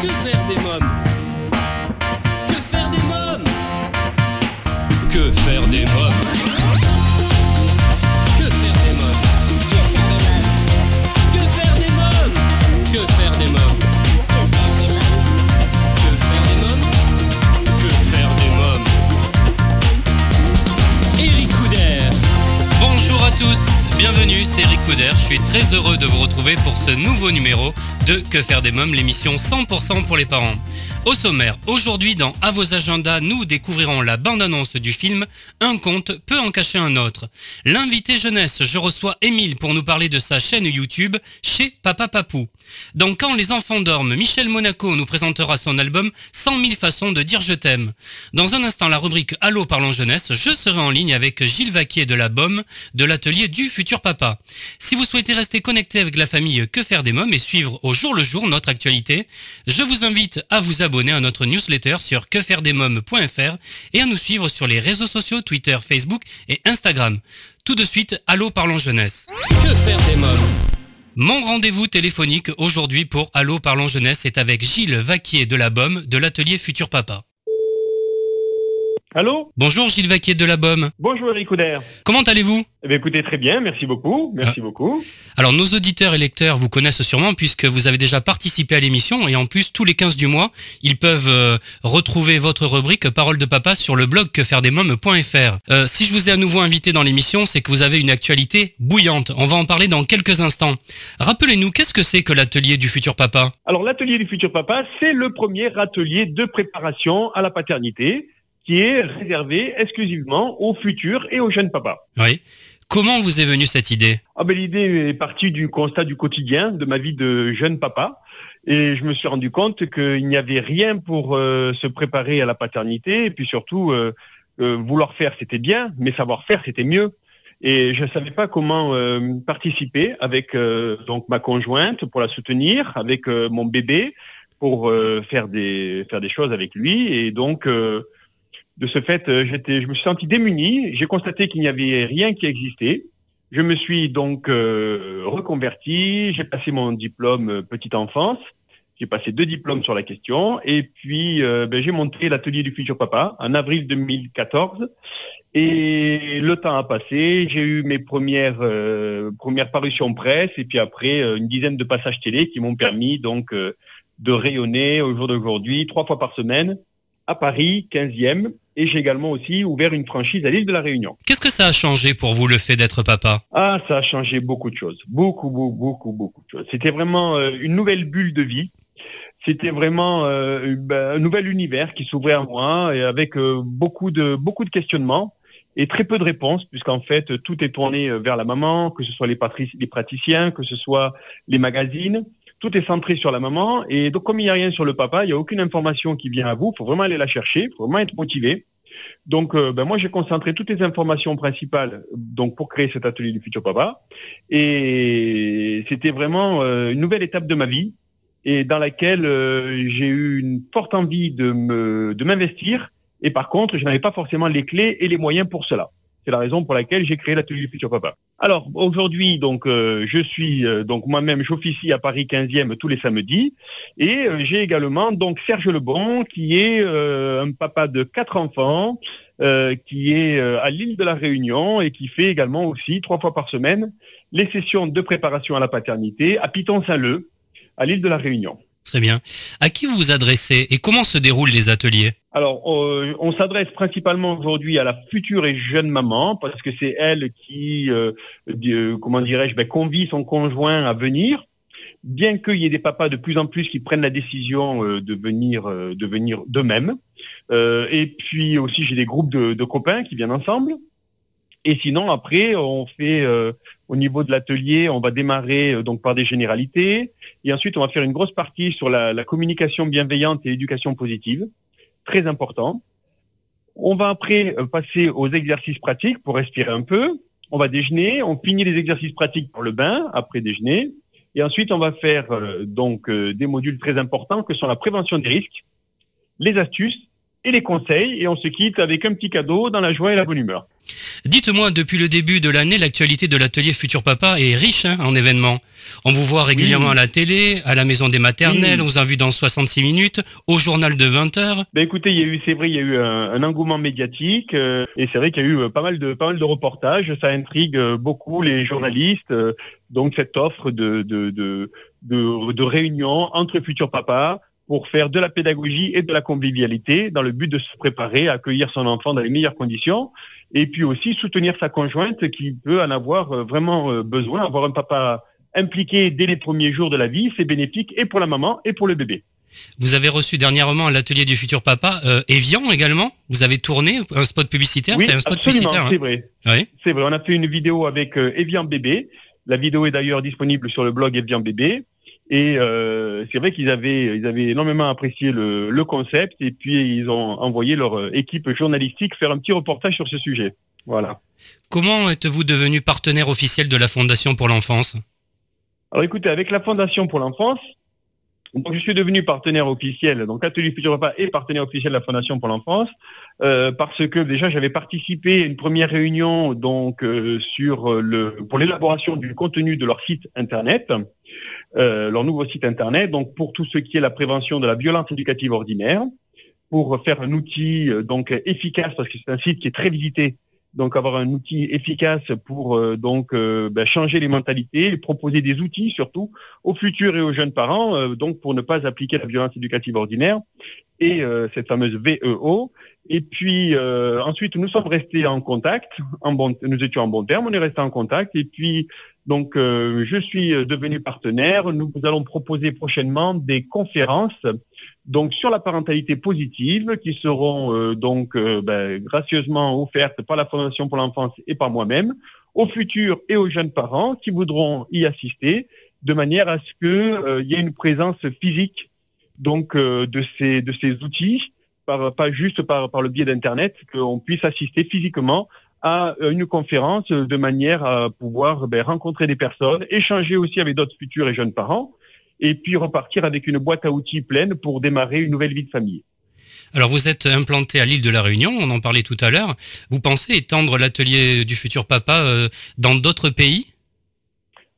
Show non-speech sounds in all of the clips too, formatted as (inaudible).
Que faire des mômes Que faire des mômes Que faire des mômes Que faire des mômes Que faire des mômes Que faire des mômes Que faire des mômes Bonjour à tous, bienvenue, c'est Eric Couder. Je suis très heureux de vous retrouver pour ce nouveau numéro de Que faire des mômes, l'émission 100% pour les parents. Au sommaire, aujourd'hui dans À vos agendas, nous découvrirons la bande-annonce du film Un conte peut en cacher un autre. L'invité jeunesse, je reçois Émile pour nous parler de sa chaîne YouTube chez Papa Papou. Dans Quand les enfants dorment, Michel Monaco nous présentera son album 100 000 façons de dire je t'aime. Dans un instant, la rubrique Allô parlons jeunesse, je serai en ligne avec Gilles Vaquier de la BOM de l'atelier du futur papa. Si vous souhaitez rester connecté avec la famille Que faire des mômes et suivre au jour le jour notre actualité, je vous invite à vous abonner à notre newsletter sur quefairedesmômes.fr et à nous suivre sur les réseaux sociaux Twitter, Facebook et Instagram. Tout de suite, Allô parlons jeunesse. Que faire des mômes? Mon rendez-vous téléphonique aujourd'hui pour Allô Parlons Jeunesse est avec Gilles Vaquier de la BOM de l'atelier Futur Papa. Allô Bonjour Gilles Vaquier de la BOM. Bonjour Eric Couder. Comment allez-vous? Eh bien, écoutez, très bien, merci beaucoup, merci beaucoup. Alors nos auditeurs et lecteurs vous connaissent sûrement puisque vous avez déjà participé à l'émission et en plus tous les 15 du mois, ils peuvent euh, retrouver votre rubrique Parole de papa sur le blog quefairedesmômes.fr. Euh, si je vous ai à nouveau invité dans l'émission, c'est que vous avez une actualité bouillante. On va en parler dans quelques instants. Rappelez-nous, qu'est-ce que c'est que l'atelier du futur papa? Alors, l'atelier du futur papa, c'est le premier atelier de préparation à la paternité qui est réservé exclusivement aux futurs et aux jeunes papas. Oui. Comment vous est venue cette idée? Ah ben, l'idée est partie du constat du quotidien de ma vie de jeune papa. Et je me suis rendu compte qu'il n'y avait rien pour euh, se préparer à la paternité. Et puis surtout, euh, euh, vouloir faire, c'était bien, mais savoir faire, c'était mieux. Et je ne savais pas comment participer avec donc ma conjointe pour la soutenir, avec mon bébé pour faire des faire des choses avec lui. Et donc de ce fait, euh, je me suis senti démuni. J'ai constaté qu'il n'y avait rien qui existait. Je me suis donc euh, reconverti. J'ai passé mon diplôme euh, petite enfance. J'ai passé deux diplômes sur la question. Et puis, ben, j'ai monté l'atelier du futur papa en avril 2014. Et le temps a passé. J'ai eu mes premières premières parutions presse. Et puis après, une dizaine de passages télé qui m'ont permis donc de rayonner au jour d'aujourd'hui trois fois par semaine à Paris, 15e, et j'ai également aussi ouvert une franchise à l'île de la Réunion. Qu'est-ce que ça a changé pour vous le fait d'être papa? Ah, ça a changé beaucoup de choses, beaucoup, beaucoup, beaucoup, beaucoup de choses. C'était vraiment euh, une nouvelle bulle de vie. C'était vraiment euh, ben, un nouvel univers qui s'ouvrait à moi, et avec euh, beaucoup de beaucoup de questionnements et très peu de réponses, puisqu'en fait tout est tourné vers la maman, que ce soit les praticiens, que ce soit les magazines tout est centré sur la maman. Et donc, comme il n'y a rien sur le papa, il n'y a aucune information qui vient à vous. Il faut vraiment aller la chercher. Il faut vraiment être motivé. Donc, euh, ben, moi, j'ai concentré toutes les informations principales pour créer cet atelier du futur papa. Et c'était vraiment euh, une nouvelle étape de ma vie et dans laquelle euh, j'ai eu une forte envie de m'investir. Et par contre, je n'avais pas forcément les clés et les moyens pour cela. C'est la raison pour laquelle j'ai créé l'atelier du futur papa. Alors aujourd'hui, donc euh, je suis euh, moi-même j'officie à Paris 15e tous les samedis et euh, j'ai également donc Serge Lebon qui est un papa de quatre enfants qui est à l'île de la Réunion et qui fait également aussi trois fois par semaine les sessions de préparation à la paternité à Piton-Saint-Leu à l'île de la Réunion. Très bien. À qui vous vous adressez et comment se déroulent les ateliers? Alors, on s'adresse principalement aujourd'hui à la future et jeune maman parce que c'est elle qui, euh, euh, comment dirais-je, ben, convie son conjoint à venir. Bien qu'il y ait des papas de plus en plus qui prennent la décision euh, de venir, de venir d'eux-mêmes. Et puis aussi, j'ai des groupes de, copains qui viennent ensemble. Et sinon, après, on fait au niveau de l'atelier, on va démarrer euh, donc par des généralités. Et ensuite, on va faire une grosse partie sur la, communication bienveillante et l'éducation positive très important. On va après euh, passer aux exercices pratiques pour respirer un peu. On va déjeuner, on finit les exercices pratiques pour le bain après déjeuner. Et ensuite, on va faire euh, donc des modules très importants que sont la prévention des risques, les astuces et les conseils. Et on se quitte avec un petit cadeau dans la joie et la bonne humeur. Dites-moi, depuis le début de l'année, l'actualité de l'atelier Futur Papa est riche hein, en événements. On vous voit régulièrement à la télé, à la maison des maternelles, on vous a vu dans 66 minutes, au journal de 20 heures. Ben écoutez, il y a eu, c'est vrai, il y a eu un, engouement médiatique euh, et c'est vrai qu'il y a eu euh, pas mal de pas mal de reportages. Ça intrigue euh, beaucoup les journalistes. donc cette offre de de, de, de, de réunion entre futurs papas pour faire de la pédagogie et de la convivialité dans le but de se préparer à accueillir son enfant dans les meilleures conditions et puis aussi soutenir sa conjointe qui peut en avoir euh, vraiment euh, besoin. Avoir un papa impliqué dès les premiers jours de la vie, c'est bénéfique et pour la maman et pour le bébé. Vous avez reçu dernièrement à l'atelier du futur papa euh, Evian également. Vous avez tourné un spot publicitaire. Oui, c'est un spot publicitaire. Hein. C'est vrai. C'est vrai. On a fait une vidéo avec Evian bébé. La vidéo est d'ailleurs disponible sur le blog Evian bébé. Et euh, c'est vrai qu'ils avaient, ils avaient énormément apprécié le, le, concept et puis ils ont envoyé leur euh, équipe journalistique faire un petit reportage sur ce sujet. Voilà. Comment êtes-vous devenu partenaire officiel de la Fondation pour l'enfance? Alors écoutez, avec la Fondation pour l'enfance, donc, je suis devenu partenaire officiel, donc Atelier Futur Repas est partenaire officiel de la Fondation pour l'enfance, euh, parce que déjà j'avais participé à une première réunion donc euh, sur le pour l'élaboration du contenu de leur site internet, euh, leur nouveau site internet, donc pour tout ce qui est la prévention de la violence éducative ordinaire, pour faire un outil donc efficace parce que c'est un site qui est très visité donc avoir un outil efficace pour euh, donc euh, ben, changer les mentalités proposer des outils surtout aux futurs et aux jeunes parents euh, donc pour ne pas appliquer la violence éducative ordinaire et cette fameuse VEO et puis ensuite nous sommes restés en contact en bon nous étions en bon terme on est resté en contact. Et puis donc je suis devenu partenaire. Nous allons proposer prochainement des conférences donc sur la parentalité positive qui seront euh, donc euh, ben, gracieusement offertes par la Fondation pour l'enfance et par moi-même aux futurs et aux jeunes parents qui voudront y assister de manière à ce qu'il euh, y ait une présence physique donc de ces de ces outils pas juste par, le biais d'internet qu'on puisse assister physiquement à une conférence de manière à pouvoir ben, rencontrer des personnes, échanger aussi avec d'autres futurs et jeunes parents, et puis repartir avec une boîte à outils pleine pour démarrer une nouvelle vie de famille. Alors vous êtes implanté à l'île de la Réunion, on en parlait tout à l'heure. Vous pensez étendre l'atelier du futur papa euh, dans d'autres pays?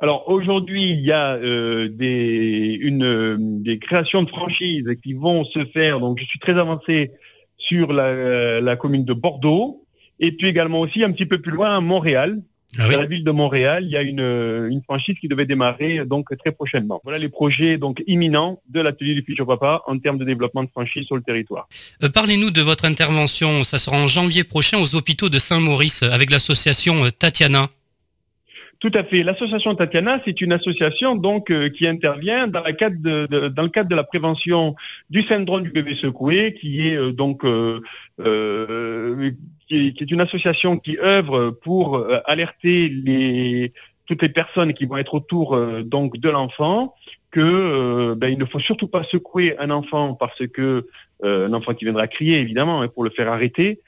Alors aujourd'hui, il y a euh, des, une, des créations de franchises qui vont se faire. Donc je suis très avancé sur la, la commune de Bordeaux et puis également aussi un petit peu plus loin à Montréal, ah dans la ville de Montréal, il y a une, une, franchise qui devait démarrer donc très prochainement. Voilà les projets donc imminents de l'atelier du futur papa en termes de développement de franchise sur le territoire. Euh, parlez-nous de votre intervention. Ça sera en janvier prochain aux hôpitaux de Saint-Maurice avec l'association euh, Tatiana. Tout à fait. L'association Tatiana, c'est une association donc euh, qui intervient dans, le cadre de la prévention du syndrome du bébé secoué, qui est donc qui est, une association qui œuvre pour euh, alerter toutes les personnes qui vont être autour euh, donc de l'enfant que euh, ben, il ne faut surtout pas secouer un enfant parce que un enfant qui viendra crier évidemment hein, pour le faire arrêter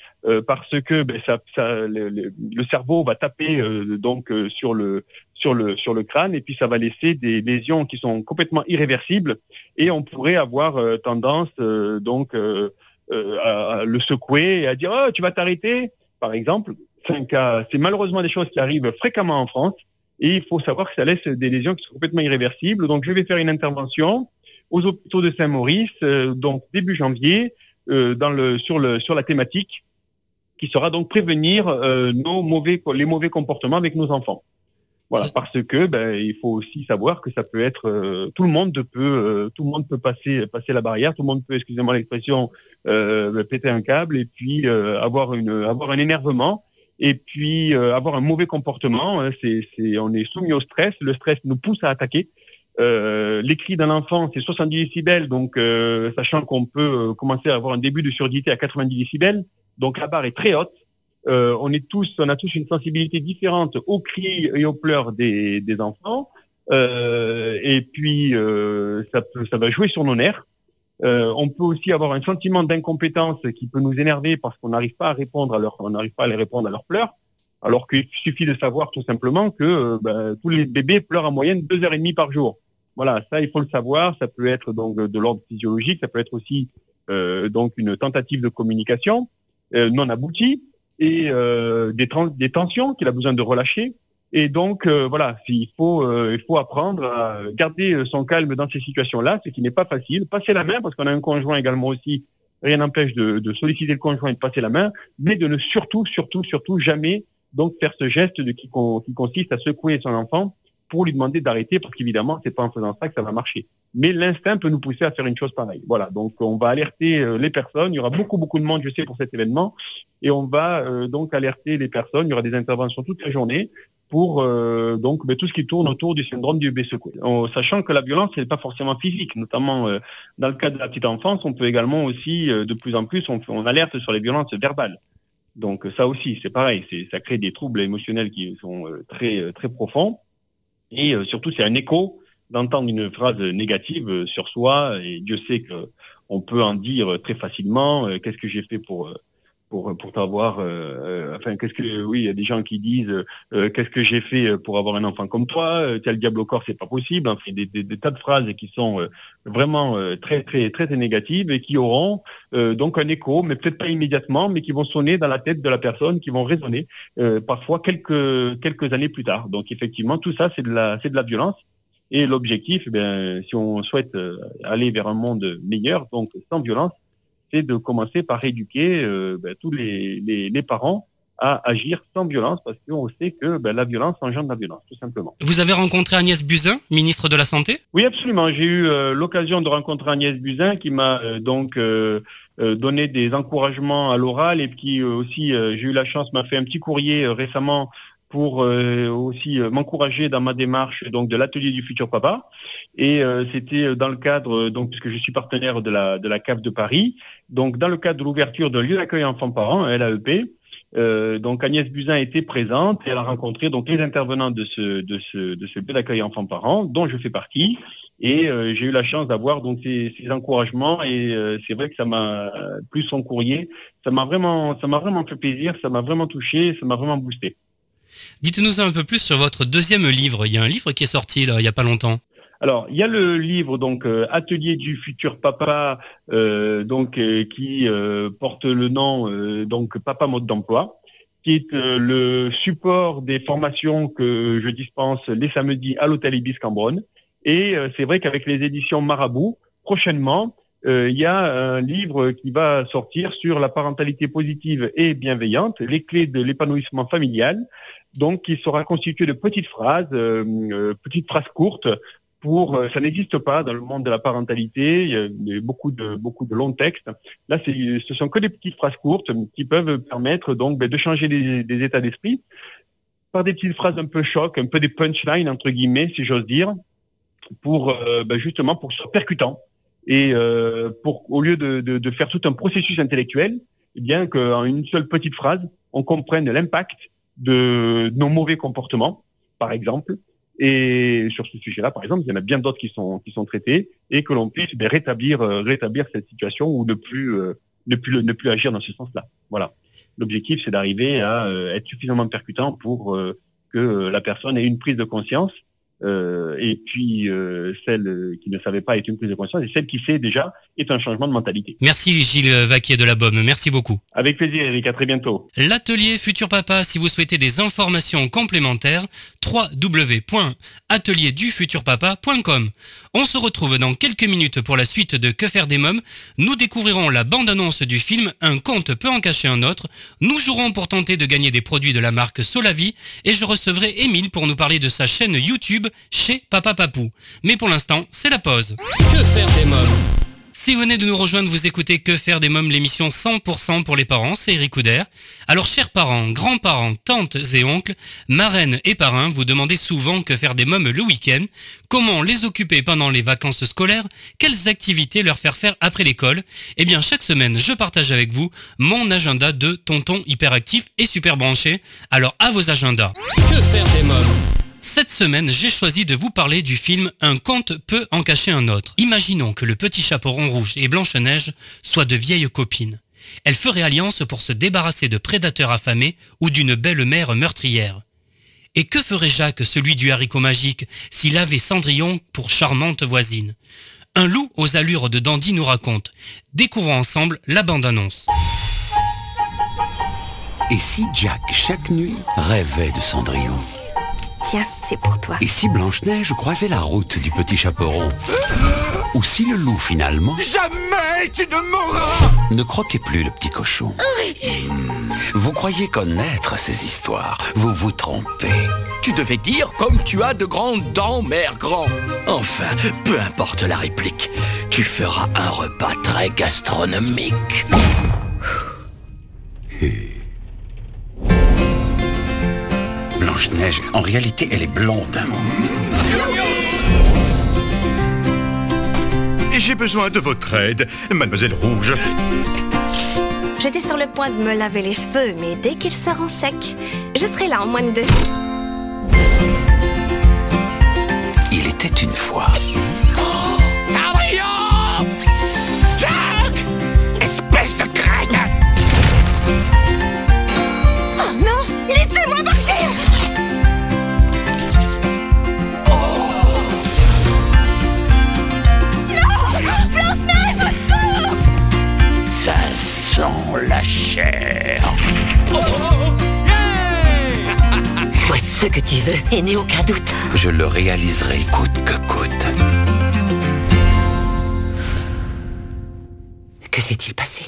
parce que ben, ça, le, cerveau va taper donc sur le sur le sur le crâne et puis ça va laisser des lésions qui sont complètement irréversibles et on pourrait avoir tendance donc euh, à, le secouer et à dire oh, tu vas t'arrêter, par exemple. C'est malheureusement des choses qui arrivent fréquemment en France et il faut savoir que ça laisse des lésions qui sont complètement irréversibles. Donc je vais faire une intervention aux hôpitaux de Saint-Maurice, euh, donc début janvier, euh, dans le, sur, le, sur la thématique qui sera donc prévenir nos mauvais, les mauvais comportements avec nos enfants. Voilà, parce que ben, il faut aussi savoir que ça peut être euh, tout le monde peut euh, tout le monde peut passer passer la barrière, tout le monde peut, excusez-moi l'expression, euh, péter un câble et puis avoir une avoir un énervement et puis avoir un mauvais comportement. Hein, c'est, c'est on est soumis au stress, le stress nous pousse à attaquer. les cris d'un enfant, c'est 70 décibels, donc sachant qu'on peut commencer à avoir un début de surdité à 90 décibels, donc la barre est très haute. Euh, on est tous, on a tous une sensibilité différente aux cris et aux pleurs des, enfants. Euh, et puis euh, ça, va jouer sur nos nerfs. On peut aussi avoir un sentiment d'incompétence qui peut nous énerver parce qu'on n'arrive pas à répondre à leur, on n'arrive pas à les répondre à leurs pleurs. Alors qu'il suffit de savoir tout simplement que ben, tous les bébés pleurent en moyenne deux heures et demie par jour. Voilà, ça il faut le savoir. Ça peut être donc de l'ordre physiologique, ça peut être aussi donc une tentative de communication non aboutie et euh, des, tensions qu'il a besoin de relâcher. Et donc voilà, il faut il faut apprendre à garder son calme dans ces situations-là, ce qui n'est pas facile. Passer la main parce qu'on a un conjoint également aussi. Rien n'empêche de, de, solliciter le conjoint et de passer la main, mais de ne surtout surtout surtout jamais donc faire ce geste de, qui, qui consiste à secouer son enfant pour lui demander d'arrêter parce qu'évidemment c'est pas en faisant ça que ça va marcher mais l'instinct peut nous pousser à faire une chose pareille. Voilà, donc on va alerter euh, les personnes. Il y aura beaucoup beaucoup de monde, je sais, pour cet événement, et on va euh, donc alerter les personnes. Il y aura des interventions toute la journée pour euh, donc ben, tout ce qui tourne autour du syndrome du bébé secoué. En sachant que la violence n'est pas forcément physique, notamment dans le cas de la petite enfance, on peut également aussi de plus en plus on, on alerte sur les violences verbales. Donc ça aussi, c'est pareil, ça crée des troubles émotionnels qui sont très très profonds et surtout c'est un écho d'entendre une phrase négative sur soi, et Dieu sait qu'on peut en dire très facilement, euh, qu'est-ce que j'ai fait pour euh, pour, pour t'avoir, euh, enfin, qu'est-ce que, oui, il y a des gens qui disent, qu'est-ce que j'ai fait pour avoir un enfant comme toi, tel diable au corps, c'est pas possible, enfin, des, des, tas de phrases qui sont vraiment très, très, très, très négatives et qui auront donc un écho, mais peut-être pas immédiatement, mais qui vont sonner dans la tête de la personne, qui vont résonner parfois quelques, quelques années plus tard. Donc, effectivement, tout ça, c'est de la, c'est de la violence. Et l'objectif, eh si on souhaite euh, aller vers un monde meilleur, donc sans violence, c'est de commencer par éduquer euh, ben, tous les, parents à agir sans violence parce qu'on sait que ben, la violence engendre la violence, tout simplement. Vous avez rencontré Agnès Buzyn, ministre de la Santé? Oui, absolument. J'ai eu euh, l'occasion de rencontrer Agnès Buzyn qui m'a donc donné des encouragements à l'oral et qui aussi, j'ai eu la chance, m'a fait un petit courrier récemment pour euh, aussi euh, m'encourager dans ma démarche donc de l'atelier du futur papa. Et euh, c'était dans le cadre, donc puisque je suis partenaire de la de la CAF de Paris, donc dans le cadre de l'ouverture d'un lieu d'accueil enfants-parents, LAEP. donc Agnès Buzyn était présente et elle a rencontré donc les intervenants de ce de ce de ce lieu d'accueil enfants-parents, dont je fais partie. Et j'ai eu la chance d'avoir donc ces, ces, encouragements et c'est vrai que ça m'a plus son courrier, ça m'a vraiment ça m'a vraiment fait plaisir, ça m'a vraiment touché, ça m'a vraiment boosté. Dites-nous un peu plus sur votre deuxième livre. Il y a un livre qui est sorti là, il n'y a pas longtemps. Alors, il y a le livre donc euh, Atelier du futur papa, euh, donc euh, qui porte le nom donc Papa mode d'emploi, qui est le support des formations que je dispense les samedis à l'hôtel Ibis Cambronne. Et c'est vrai qu'avec les éditions Marabout, prochainement, il y a un livre qui va sortir sur la parentalité positive et bienveillante, les clés de l'épanouissement familial, donc qui sera constitué de petites phrases, euh, euh, petites phrases courtes. Pour, euh, ça n'existe pas dans le monde de la parentalité. Il y a beaucoup de beaucoup de longs textes. Là, ce sont que des petites phrases courtes qui peuvent permettre donc ben, de changer des, états d'esprit par des petites phrases un peu choc, un peu des punchlines entre guillemets, si j'ose dire, pour ben, justement pour se percutant et pour au lieu de, de, de, faire tout un processus intellectuel, eh bien qu'en une seule petite phrase, on comprenne l'impact de nos mauvais comportements, par exemple. Et sur ce sujet-là, par exemple, il y en a bien d'autres qui sont qui sont traités et que l'on puisse ben, rétablir euh, rétablir cette situation ou ne plus euh, ne plus ne plus agir dans ce sens-là. Voilà. L'objectif, c'est d'arriver à euh, être suffisamment percutant pour que la personne ait une prise de conscience euh, et puis euh, celle qui ne savait pas est une prise de conscience, et celle qui sait déjà est un changement de mentalité. Merci Gilles Vaquier de la Baume, merci beaucoup. Avec plaisir Eric, à très bientôt. L'atelier Futur Papa, si vous souhaitez des informations complémentaires, www.atelierdufuturpapa.com. On se retrouve dans quelques minutes pour la suite de Que faire des mômes. Nous découvrirons la bande-annonce du film Un conte peut en cacher un autre. Nous jouerons pour tenter de gagner des produits de la marque Solavi et je recevrai Émile pour nous parler de sa chaîne YouTube chez Papa Papou. Mais pour l'instant, c'est la pause. Que faire des mômes? Si vous venez de nous rejoindre, vous écoutez Que faire des mômes, l'émission 100% pour les parents, c'est Eric. Alors chers parents, grands-parents, tantes et oncles, marraines et parrains, vous demandez souvent que faire des mômes le week-end, comment les occuper pendant les vacances scolaires, quelles activités leur faire faire après l'école? Eh bien chaque semaine, je partage avec vous mon agenda de tonton hyperactif et super branché. Alors à vos agendas. Que faire des mômes? Cette semaine, j'ai choisi de vous parler du film Un conte peut en cacher un autre. Imaginons que le petit chaperon rouge et Blanche-Neige soient de vieilles copines. Elles feraient alliance pour se débarrasser de prédateurs affamés ou d'une belle mère meurtrière. Et que ferait Jacques, celui du haricot magique, s'il avait Cendrillon pour charmante voisine? Un loup aux allures de dandy nous raconte. Découvrons ensemble la bande-annonce. Et si Jack, chaque nuit, rêvait de Cendrillon? Tiens, c'est pour toi. Et si Blanche-Neige croisait la route du petit chaperon Ou si le loup, finalement, Jamais tu ne mourras ne croquait plus le petit cochon Hmm. Vous croyez connaître ces histoires Vous vous trompez. Tu devais dire comme tu as de grandes dents, mère grand. Enfin, peu importe la réplique, tu feras un repas très gastronomique. Blanche-Neige, en réalité, elle est blonde. Et j'ai besoin de votre aide, mademoiselle Rouge. J'étais sur le point de me laver les cheveux, mais dès qu'ils seront secs, je serai là en moins de deux. Il était une fois. Réaliserai coûte que coûte. Que s'est-il passé?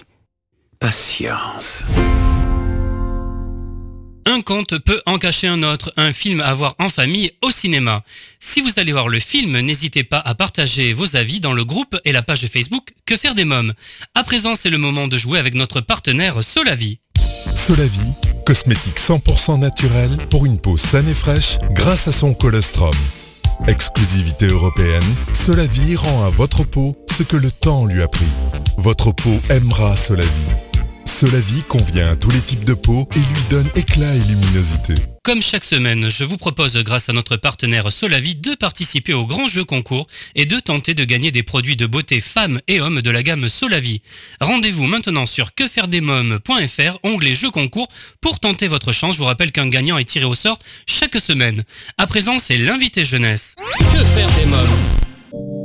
Patience. Un conte peut en cacher un autre, un film à voir en famille au cinéma. Si vous allez voir le film, n'hésitez pas à partager vos avis dans le groupe et la page Facebook Que faire des mômes. À présent, c'est le moment de jouer avec notre partenaire Solavi. Solavie, cosmétique 100% naturel pour une peau saine et fraîche grâce à son colostrum. Exclusivité européenne, Solavie rend à votre peau ce que le temps lui a pris. Votre peau aimera Solavie. Solavie convient à tous les types de peau et lui donne éclat et luminosité. Comme chaque semaine, je vous propose, grâce à notre partenaire Solavi, de participer au grand jeu concours et de tenter de gagner des produits de beauté femmes et hommes de la gamme Solavi. Rendez-vous maintenant sur quefairedesmômes.fr, onglet jeu concours, pour tenter votre chance. Je vous rappelle qu'un gagnant est tiré au sort chaque semaine. À présent, c'est l'invité jeunesse. Que faire des mômes?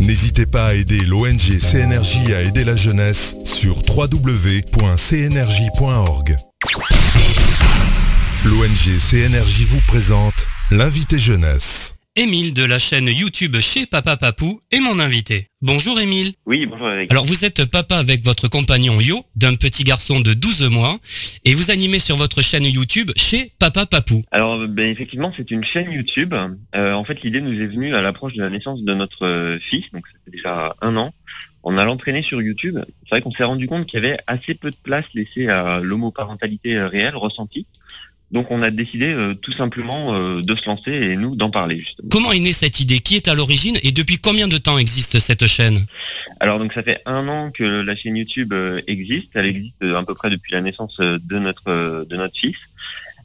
N'hésitez pas à aider l'ONG CNRJ à aider la jeunesse sur www.cnrj.org. L'ONG CNRJ vous présente l'invité jeunesse. Émile de la chaîne YouTube chez Papa Papou est mon invité. Bonjour Émile. Oui, bonjour Eric. Alors vous êtes papa avec votre compagnon Yo, d'un petit garçon de 12 mois, et vous animez sur votre chaîne YouTube chez Papa Papou. Alors, ben, effectivement, c'est une chaîne YouTube. Euh, en fait, l'idée nous est venue à l'approche de la naissance de notre euh, fils, donc c'était déjà un an. On a l'entraîné sur YouTube. C'est vrai qu'on s'est rendu compte qu'il y avait assez peu de place laissée à l'homoparentalité euh, réelle, ressentie. Donc, on a décidé euh, tout simplement euh, de se lancer et nous d'en parler justement. Comment est née cette idée? Qui est à l'origine? Et depuis combien de temps existe cette chaîne? Alors, donc, ça fait un an que la chaîne YouTube euh, existe. Elle existe à peu près depuis la naissance de notre de notre fils.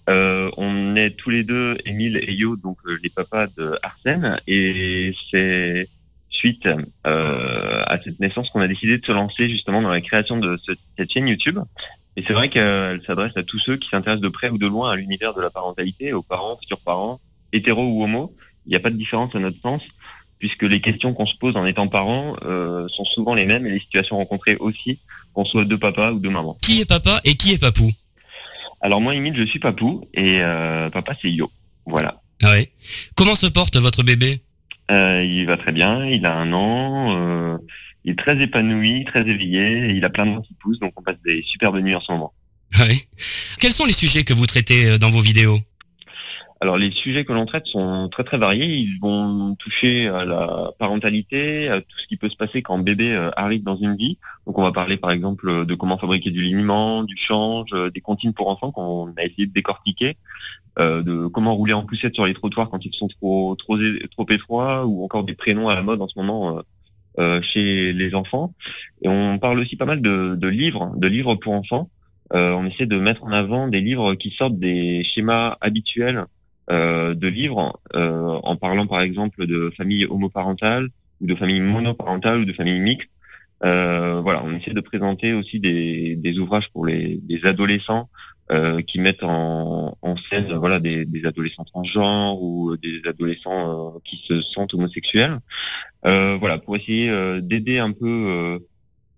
On est tous les deux, Émile et Yo, donc les papas de Arsène, et c'est suite à cette naissance qu'on a décidé de se lancer justement dans la création de ce- cette chaîne YouTube. Et c'est vrai qu'elle s'adresse à tous ceux qui s'intéressent de près ou de loin à l'univers de la parentalité, aux parents, futurs parents, hétéros ou homo. Il n'y a pas de différence à notre sens, puisque les questions qu'on se pose en étant parents euh, sont souvent les mêmes et les situations rencontrées aussi, qu'on soit deux papas ou deux mamans. Qui est papa et qui est papou? Alors moi, Émile, je suis papou et euh, papa, c'est Yo. Voilà. Ah ouais. Comment se porte votre bébé? Euh, il va très bien, il a un an, euh, il est très épanoui, très éveillé, et il a plein de dents qui poussent, donc on passe des superbes nuits en ce moment. Ah ouais. Quels sont les sujets que vous traitez euh, dans vos vidéos? Alors les sujets que l'on traite sont très très variés, ils vont toucher à la parentalité, à tout ce qui peut se passer quand bébé euh, arrive dans une vie. Donc on va parler par exemple euh, de comment fabriquer du liniment, du change, des comptines pour enfants qu'on a essayé de décortiquer, euh, de comment rouler en poussette sur les trottoirs quand ils sont trop trop trop étroits, ou encore des prénoms à la mode en ce moment chez les enfants. Et on parle aussi pas mal de, de livres, de livres pour enfants. on essaie de mettre en avant des livres qui sortent des schémas habituels de livres, en parlant par exemple de famille homoparentale ou de famille monoparentale ou de famille mixte. voilà, on essaie de présenter aussi des, des ouvrages pour les des adolescents euh, qui mettent en, scène voilà des, adolescents transgenres ou des adolescents euh, qui se sentent homosexuels. Euh, voilà, pour essayer d'aider un peu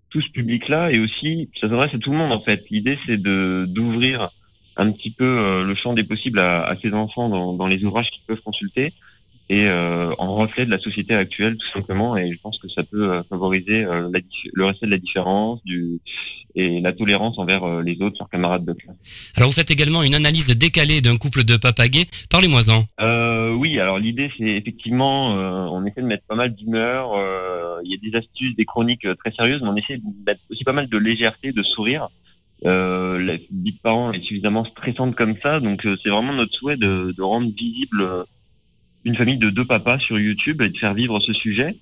tout ce public-là et aussi ça s'adresse à tout le monde en fait. L'idée c'est de d'ouvrir un petit peu le champ des possibles à, ces enfants dans les ouvrages qu'ils peuvent consulter et euh, en reflet de la société actuelle tout simplement et je pense que ça peut euh, favoriser euh, le respect de la différence du, et la tolérance envers les autres leurs camarades de classe. Alors vous faites également une analyse décalée d'un couple de papagais, parlez-moi-en. oui, alors l'idée c'est effectivement on essaie de mettre pas mal d'humeur, il y a des astuces, des chroniques très sérieuses, mais on essaie de mettre aussi pas mal de légèreté, de sourire. la vie de parents est suffisamment stressante comme ça, donc c'est vraiment notre souhait de, de rendre visible une famille de deux papas sur YouTube et de faire vivre ce sujet.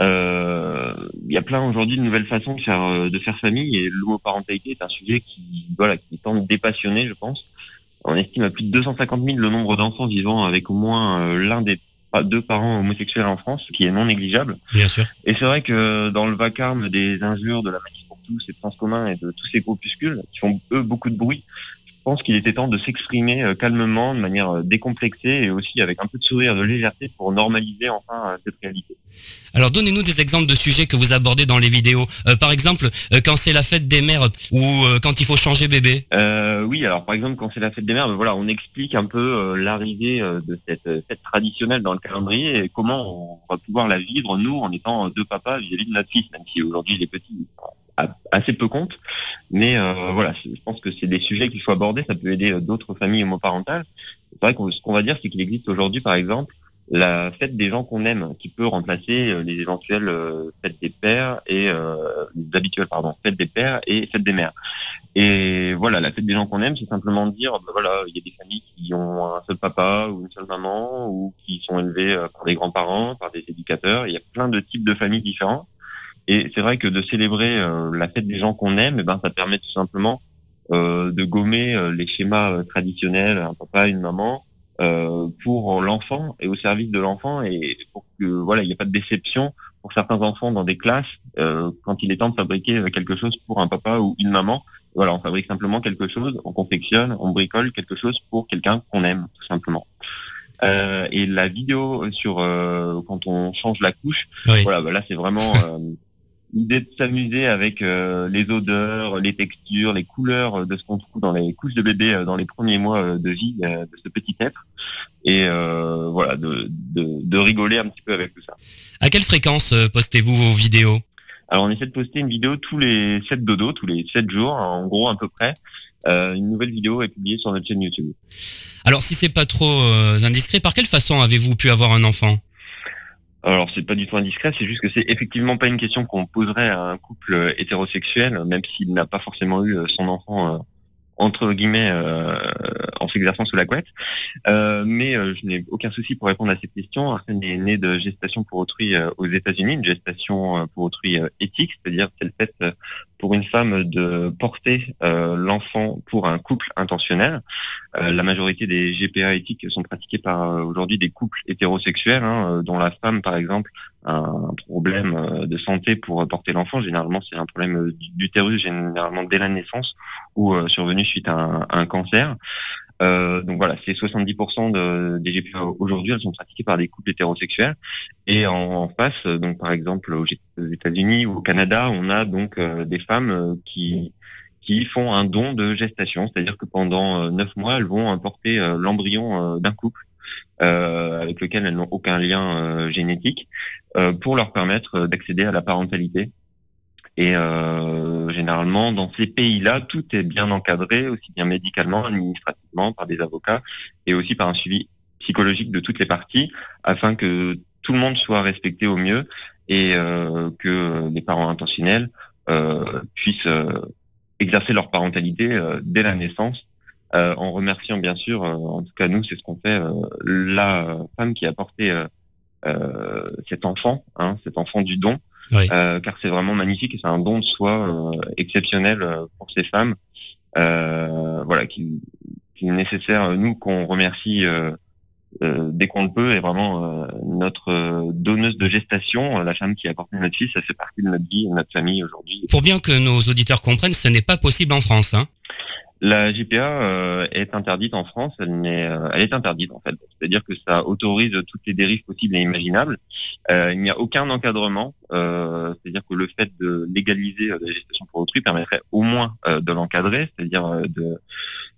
Euh, il y a plein aujourd'hui de nouvelles façons de faire euh, de faire famille et l'homoparentalité est un sujet qui voilà qui tente dépassionner, je pense. On estime à plus de 250 000 le nombre d'enfants vivant avec au moins euh, l'un des deux parents homosexuels en France, ce qui est non négligeable. Bien sûr. Et c'est vrai que dans le vacarme des injures de la manif pour tous et de France commun et de tous ces groupuscules qui font eux beaucoup de bruit, pense qu'il était temps de s'exprimer euh, calmement, de manière euh, décomplexée et aussi avec un peu de sourire, de légèreté pour normaliser enfin euh, cette réalité. Alors donnez-nous des exemples de sujets que vous abordez dans les vidéos. par exemple, quand c'est la fête des mères ou quand il faut changer bébé. oui, alors par exemple quand c'est la fête des mères, ben voilà, on explique un peu l'arrivée de cette fête traditionnelle dans le calendrier et comment on va pouvoir la vivre nous en étant deux papas vis-à-vis de notre fils, même si aujourd'hui il est petit assez peu compte. Mais euh, voilà, je pense que c'est des sujets qu'il faut aborder. Ça peut aider euh, d'autres familles homoparentales. C'est vrai que ce qu'on va dire, c'est qu'il existe aujourd'hui, par exemple, la fête des gens qu'on aime, qui peut remplacer euh, les éventuelles fêtes des pères et les habituelles, pardon, fêtes des pères et fêtes des mères. Et voilà, la fête des gens qu'on aime, c'est simplement dire, bah, voilà, il y a des familles qui ont un seul papa ou une seule maman ou qui sont élevées par des grands-parents, par des éducateurs. Il y a plein de types de familles différents. Et c'est vrai que de célébrer euh, la fête des gens qu'on aime, eh ben, ça permet tout simplement euh, de gommer euh, les schémas traditionnels, un papa, une maman, pour l'enfant et au service de l'enfant et pour que voilà, il n'y ait pas de déception pour certains enfants dans des classes quand il est temps de fabriquer quelque chose pour un papa ou une maman. Voilà, on fabrique simplement quelque chose, on confectionne, on bricole quelque chose pour quelqu'un qu'on aime, tout simplement. et la vidéo sur quand on change la couche, voilà, bah là c'est vraiment l'idée de s'amuser avec euh, les odeurs, les textures, les couleurs de ce qu'on trouve dans les couches de bébé euh, dans les premiers mois euh, de vie de ce petit être. Et voilà, de, de, rigoler un petit peu avec tout ça. À quelle fréquence postez-vous vos vidéos? Alors on essaie de poster une vidéo tous les 7 dodo, tous les 7 jours, en gros à peu près. une nouvelle vidéo est publiée sur notre chaîne YouTube. Alors si c'est pas trop indiscret, par quelle façon avez-vous pu avoir un enfant? Alors c'est pas du tout indiscret, c'est juste que c'est effectivement pas une question qu'on poserait à un couple hétérosexuel, même s'il n'a pas forcément eu son enfant euh, entre guillemets euh, en s'exerçant sous la couette. Euh, mais euh, je n'ai aucun souci pour répondre à cette question. Arsène est né de gestation pour autrui aux États-Unis, une gestation pour autrui éthique, c'est-à-dire c'est le fait pour une femme de porter l'enfant pour un couple intentionnel. la majorité des GPA éthiques sont pratiquées par aujourd'hui des couples hétérosexuels, hein, dont la femme, par exemple, un problème euh, de santé pour porter l'enfant. Généralement, c'est un problème euh, d'utérus, généralement dès la naissance ou euh, survenu suite à un, cancer. donc voilà, c'est 70% de, des GPA aujourd'hui, elles sont pratiquées par des couples hétérosexuels. Et en, face, donc par exemple aux États-Unis ou au Canada, on a donc des femmes qui qui font un don de gestation, c'est-à-dire que pendant neuf mois, elles vont porter l'embryon d'un couple euh, avec lequel elles n'ont aucun lien euh, génétique, euh, pour leur permettre d'accéder à la parentalité. Et généralement, dans ces pays-là, tout est bien encadré, aussi bien médicalement, administrativement, par des avocats, et aussi par un suivi psychologique de toutes les parties, afin que tout le monde soit respecté au mieux et que les parents intentionnels puissent exercer leur parentalité dès la naissance euh, en remerciant bien sûr, euh, en tout cas nous, c'est ce qu'on fait, euh, la femme qui a porté cet enfant, hein, cet enfant du don, car c'est vraiment magnifique et c'est un don de soi exceptionnel pour ces femmes voilà, qui, qui est nécessaire, nous qu'on remercie euh, dès qu'on le peut, est vraiment euh, notre euh, donneuse de gestation, la femme qui a porté notre fils, ça fait partie de notre vie, de notre famille aujourd'hui. Pour bien que nos auditeurs comprennent, ce n'est pas possible en France. Hein. La GPA est interdite en France, elle, est, elle est interdite en fait. C'est-à-dire que ça autorise toutes les dérives possibles et imaginables. il n'y a aucun encadrement, c'est-à-dire que le fait de légaliser la gestation pour autrui permettrait au moins de l'encadrer, c'est-à-dire de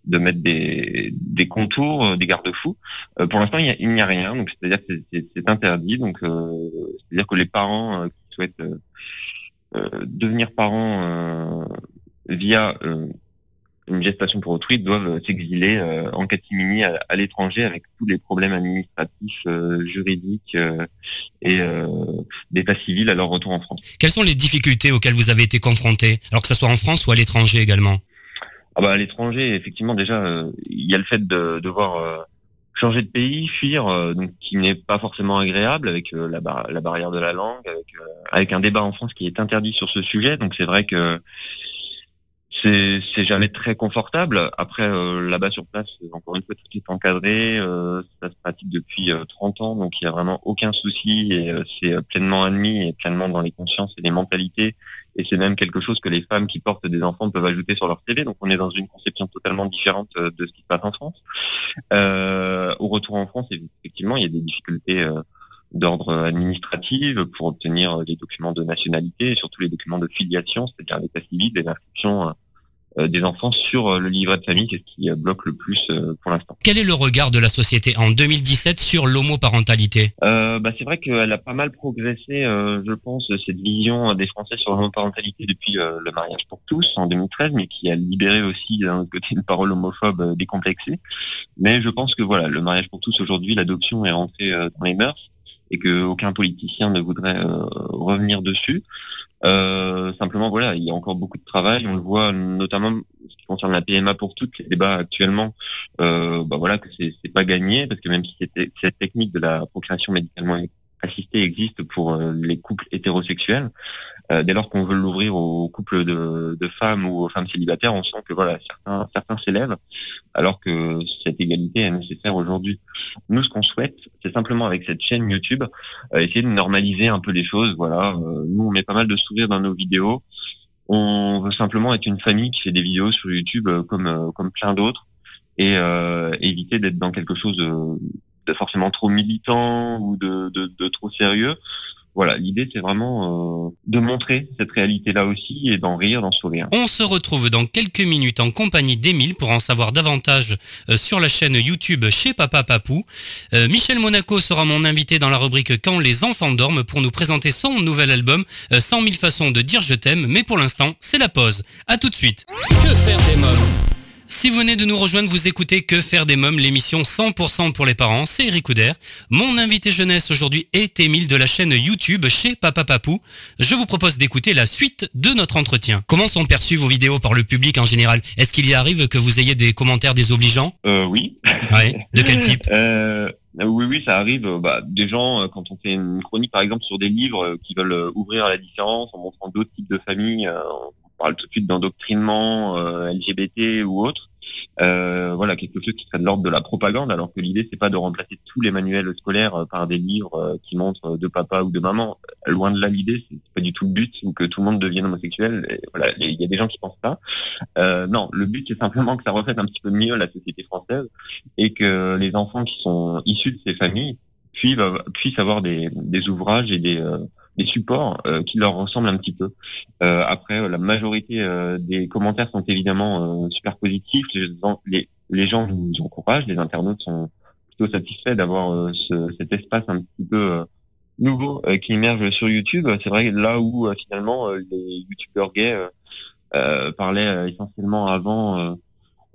de mettre des, des contours, euh, des garde-fous. Euh, pour l'instant, il n'y a, rien, donc c'est-à-dire que c'est interdit. Donc, euh, c'est-à-dire que les parents qui souhaitent devenir parents via une gestation pour autrui doivent s'exiler en catimini à, à l'étranger avec tous les problèmes administratifs, juridiques et d'état civil à leur retour en France. Quelles sont les difficultés auxquelles vous avez été confrontés, alors que ce soit en France ou à l'étranger également? Ah bah, à l'étranger, effectivement, déjà, euh, il y a le fait de devoir euh, changer de pays, fuir, euh, donc qui n'est pas forcément agréable avec la, la, barrière de la langue, avec, avec un débat en France qui est interdit sur ce sujet. Donc c'est vrai que c'est jamais très confortable. Après, là-bas sur place, encore une fois, tout est encadré, ça se pratique depuis 30 ans, donc il n'y a vraiment aucun souci et c'est pleinement admis et pleinement dans les consciences et les mentalités et c'est même quelque chose que les femmes qui portent des enfants peuvent ajouter sur leur CV. Donc on est dans une conception totalement différente euh, de ce qui se passe en France. Euh, au retour en France, effectivement, il y a des difficultés euh, d'ordre administratif pour obtenir des documents de nationalité et surtout les documents de filiation, c'est-à-dire l'état civil, des inscriptions euh, des enfants sur euh, le livret de famille, c'est ce qui euh, bloque le plus pour l'instant. Quel est le regard de la société en 2017 sur l'homoparentalité? Euh, bah, C'est vrai qu'elle a pas mal progressé, je pense, cette vision des Français sur l'homoparentalité depuis le mariage pour tous en 2013, mais qui a libéré aussi d'un côté une parole homophobe décomplexée. Mais je pense que voilà, le mariage pour tous aujourd'hui, l'adoption est rentrée dans les mœurs et qu'aucun politicien ne voudrait revenir dessus. Euh, simplement, voilà, il y a encore beaucoup de travail. On le voit notamment ce qui concerne la PMA pour toutes, les débats actuellement, euh, bah voilà, que c'est pas gagné parce que même si cette technique de la procréation médicalement assistée existe pour euh, les couples hétérosexuels, euh, dès lors qu'on veut l'ouvrir aux couples de, de, femmes ou aux femmes célibataires, on sent que voilà, certains, certains s'élèvent, alors que cette égalité est nécessaire aujourd'hui. Nous, ce qu'on souhaite, c'est simplement avec cette chaîne YouTube, euh, essayer de normaliser un peu les choses. Voilà, euh, nous, on met pas mal de sourires dans nos vidéos. On veut simplement être une famille qui fait des vidéos sur YouTube comme comme plein d'autres et éviter d'être dans quelque chose de, de, forcément trop militant ou de, de, de trop sérieux voilà, l'idée c'est vraiment euh, de montrer cette réalité-là aussi et d'en rire, d'en sourire. On se retrouve dans quelques minutes en compagnie d'Émile pour en savoir davantage euh, sur la chaîne YouTube chez Papa Papou. Euh, Michel Monaco sera mon invité dans la rubrique Quand les enfants dorment pour nous présenter son nouvel album 100 000 façons de dire je t'aime, mais pour l'instant c'est la pause. À tout de suite. Que faire des mômes si vous venez de nous rejoindre, vous écoutez Que faire des mômes, l'émission 100% pour les parents, c'est Eric Couder. Mon invité jeunesse aujourd'hui est Émile de la chaîne YouTube chez Papa Papou. Je vous propose d'écouter la suite de notre entretien. Comment sont perçues vos vidéos par le public en général? Est-ce qu'il y arrive que vous ayez des commentaires désobligeants? Euh, Oui. De quel type? (laughs) Euh... Oui, oui, ça arrive. Bah, des gens, euh, quand on fait une chronique, par exemple, sur des livres euh, qui veulent ouvrir la différence en montrant d'autres types de familles, parle tout de suite d'endoctrinement euh, LGBT ou autre. Euh, voilà, quelque chose qui serait de l'ordre de la propagande, alors que l'idée c'est pas de remplacer tous les manuels scolaires euh, par des livres qui montrent de papa ou de maman. Loin de là l'idée, c'est pas du tout le but que tout le monde devienne homosexuel. voilà, il y a des gens qui pensent ça. non, le but c'est simplement que ça reflète un petit peu mieux la société française et que les enfants qui sont issus de ces familles puissent, avoir des, des ouvrages et des des supports euh, qui leur ressemblent un petit peu. Euh, après, la majorité euh, des commentaires sont évidemment super positifs. Les, gens nous encouragent, les internautes sont plutôt satisfaits d'avoir cet espace un petit peu nouveau qui émerge sur YouTube. C'est vrai là où finalement les youtubeurs gays parlaient essentiellement avant euh,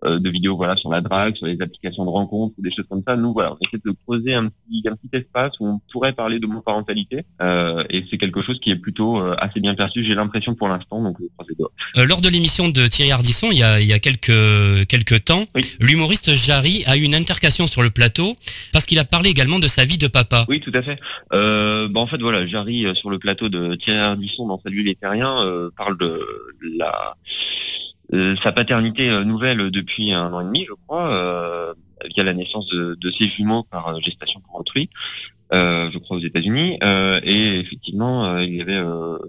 de vidéos voilà sur la drague, sur les applications de rencontres ou des choses comme ça. Nous voilà, on essaie de creuser un petit un petit espace où on pourrait parler de parentalité euh, et c'est quelque chose qui est plutôt euh, assez bien perçu. J'ai l'impression pour l'instant donc euh, lors de l'émission de Thierry Ardisson, il y a, il y a quelques quelques temps, l'humoriste Jarry a eu une intercation sur le plateau parce qu'il a parlé également de sa vie de papa. Oui, tout à fait. Euh, bah, en fait voilà, Jarry sur le plateau de Thierry Ardisson dans Salut les Terriens parle de la euh, sa paternité euh, nouvelle depuis un an et demi, je crois, euh, via la naissance de, de ses jumeaux par gestation pour autrui, je crois aux États-Unis. et effectivement, il y avait le,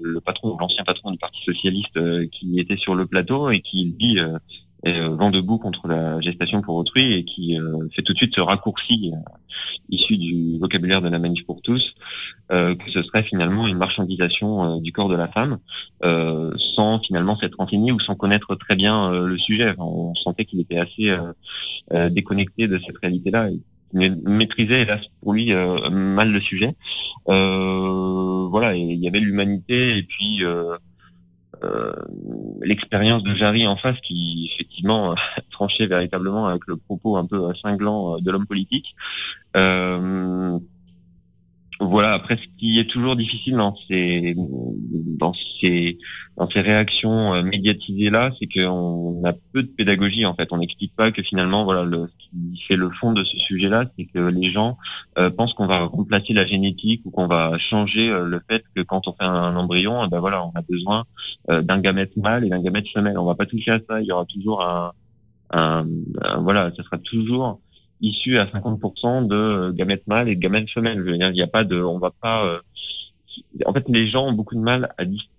le, patron, l'ancien patron du Parti socialiste, qui était sur le plateau et qui dit euh, vent debout contre la gestation pour autrui et qui euh, fait tout de suite ce raccourci euh, issu du vocabulaire de la manif pour tous, que ce serait finalement une marchandisation du corps de la femme, sans finalement s'être renseigné ou sans connaître très bien le sujet. on sentait qu'il était assez déconnecté de cette réalité-là et maîtrisait hélas pour lui mal le sujet. voilà, il y avait l'humanité et puis euh, l'expérience de Jarry en face qui effectivement (laughs) tranchait véritablement avec le propos un peu cinglant euh, de l'homme politique. Euh, voilà, après ce qui est toujours difficile dans ces dans ces dans ces réactions euh, médiatisées là, c'est qu'on a peu de pédagogie en fait. On n'explique pas que finalement voilà le ce qui fait le fond de ce sujet-là, c'est que les gens euh, pensent qu'on va remplacer la génétique ou qu'on va changer euh, le fait que quand on fait un, embryon, ben voilà, on a besoin d'un gamète mâle et d'un gamète femelle. On va pas toucher à ça. Il y aura toujours un, un voilà, ça sera toujours issu à 50% de gamètes mâles et de gamètes femelles. Je veux dire, il n'y a pas de, on va pas. En fait, les gens ont beaucoup de mal à distinguer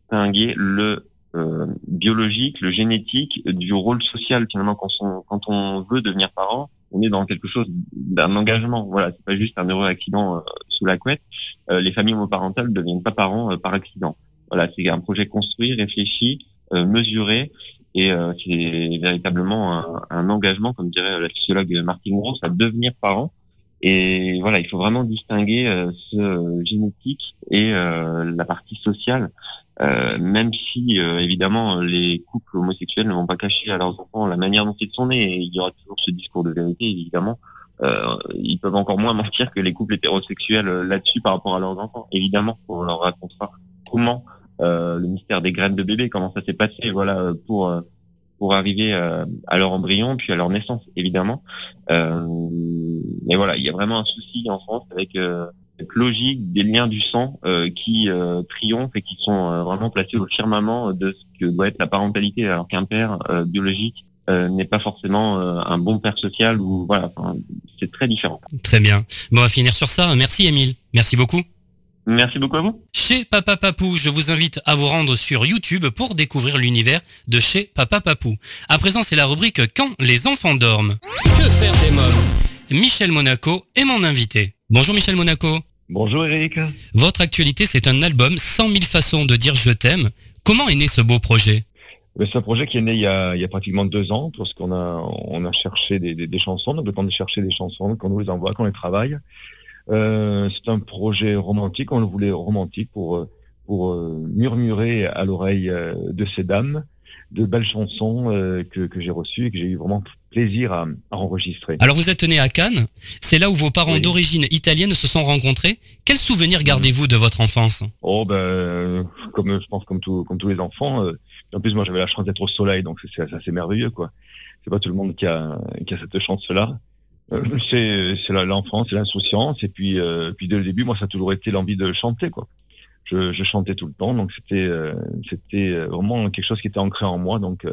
le euh, biologique, le génétique du rôle social. Finalement, quand on, veut devenir parent, on est dans quelque chose d'un engagement. Voilà, c'est pas juste un heureux accident euh, sous la couette. les familles homoparentales ne deviennent pas parents par accident. Voilà, c'est un projet construit, réfléchi, mesuré et euh, c'est véritablement un, engagement, comme dirait la sociologue Martine Gross, à devenir parent. Et voilà, il faut vraiment distinguer euh, ce génétique et euh, la partie sociale, même si évidemment les couples homosexuels ne vont pas cacher à leurs enfants la manière dont ils sont nés. Et il y aura toujours ce discours de vérité, évidemment. ils peuvent encore moins mentir que les couples hétérosexuels là-dessus par rapport à leurs enfants. Évidemment, on leur racontera comment euh, le mystère des graines de bébé, comment ça s'est passé, voilà, pour euh, pour arriver euh, à leur embryon puis à leur naissance, évidemment. mais voilà, il y a vraiment un souci en France avec cette logique des liens du sang qui triomphent et qui sont vraiment placés au firmament de ce que doit être la parentalité, alors qu'un père biologique n'est pas forcément un bon père social ou voilà, c'est très différent. Très bien. Bon, on va finir sur ça. Merci Émile. Merci beaucoup. Merci beaucoup à vous. Chez Papa Papou, je vous invite à vous rendre sur YouTube pour découvrir l'univers de chez Papa Papou. À présent, c'est la rubrique Quand les enfants dorment. Que faire des mômes? Michel Monaco est mon invité. Bonjour Michel Monaco. Bonjour Eric. Votre actualité, c'est un album 100 000 façons de dire je t'aime. Comment est né ce beau projet? C'est un projet qui est né il y a, pratiquement deux ans, parce qu'on a, on a cherché des, des, des chansons, donc le temps de chercher des chansons, qu'on nous les envoie, qu'on les travaille. Euh, c'est un projet romantique, on le voulait romantique pour, euh, pour euh, murmurer à l'oreille de ces dames de belles chansons que, que j'ai reçues et que j'ai eu vraiment plaisir à, enregistrer. Alors vous êtes né à Cannes, c'est là où vos parents d'origine italienne se sont rencontrés. Quels souvenirs gardez-vous de votre enfance? Oh ben, comme je pense comme, tout, comme tous les enfants. en plus moi j'avais la chance d'être au soleil, donc c'est assez merveilleux quoi. C'est pas tout le monde qui a, qui a cette chance-là. Euh, c'est l'enfance, c'est l'insouciance, et puis, euh, puis dès le début, moi, ça a toujours été l'envie de chanter, quoi. Je, je, chantais tout le temps, donc c'était euh, c'était vraiment quelque chose qui était ancré en moi. Donc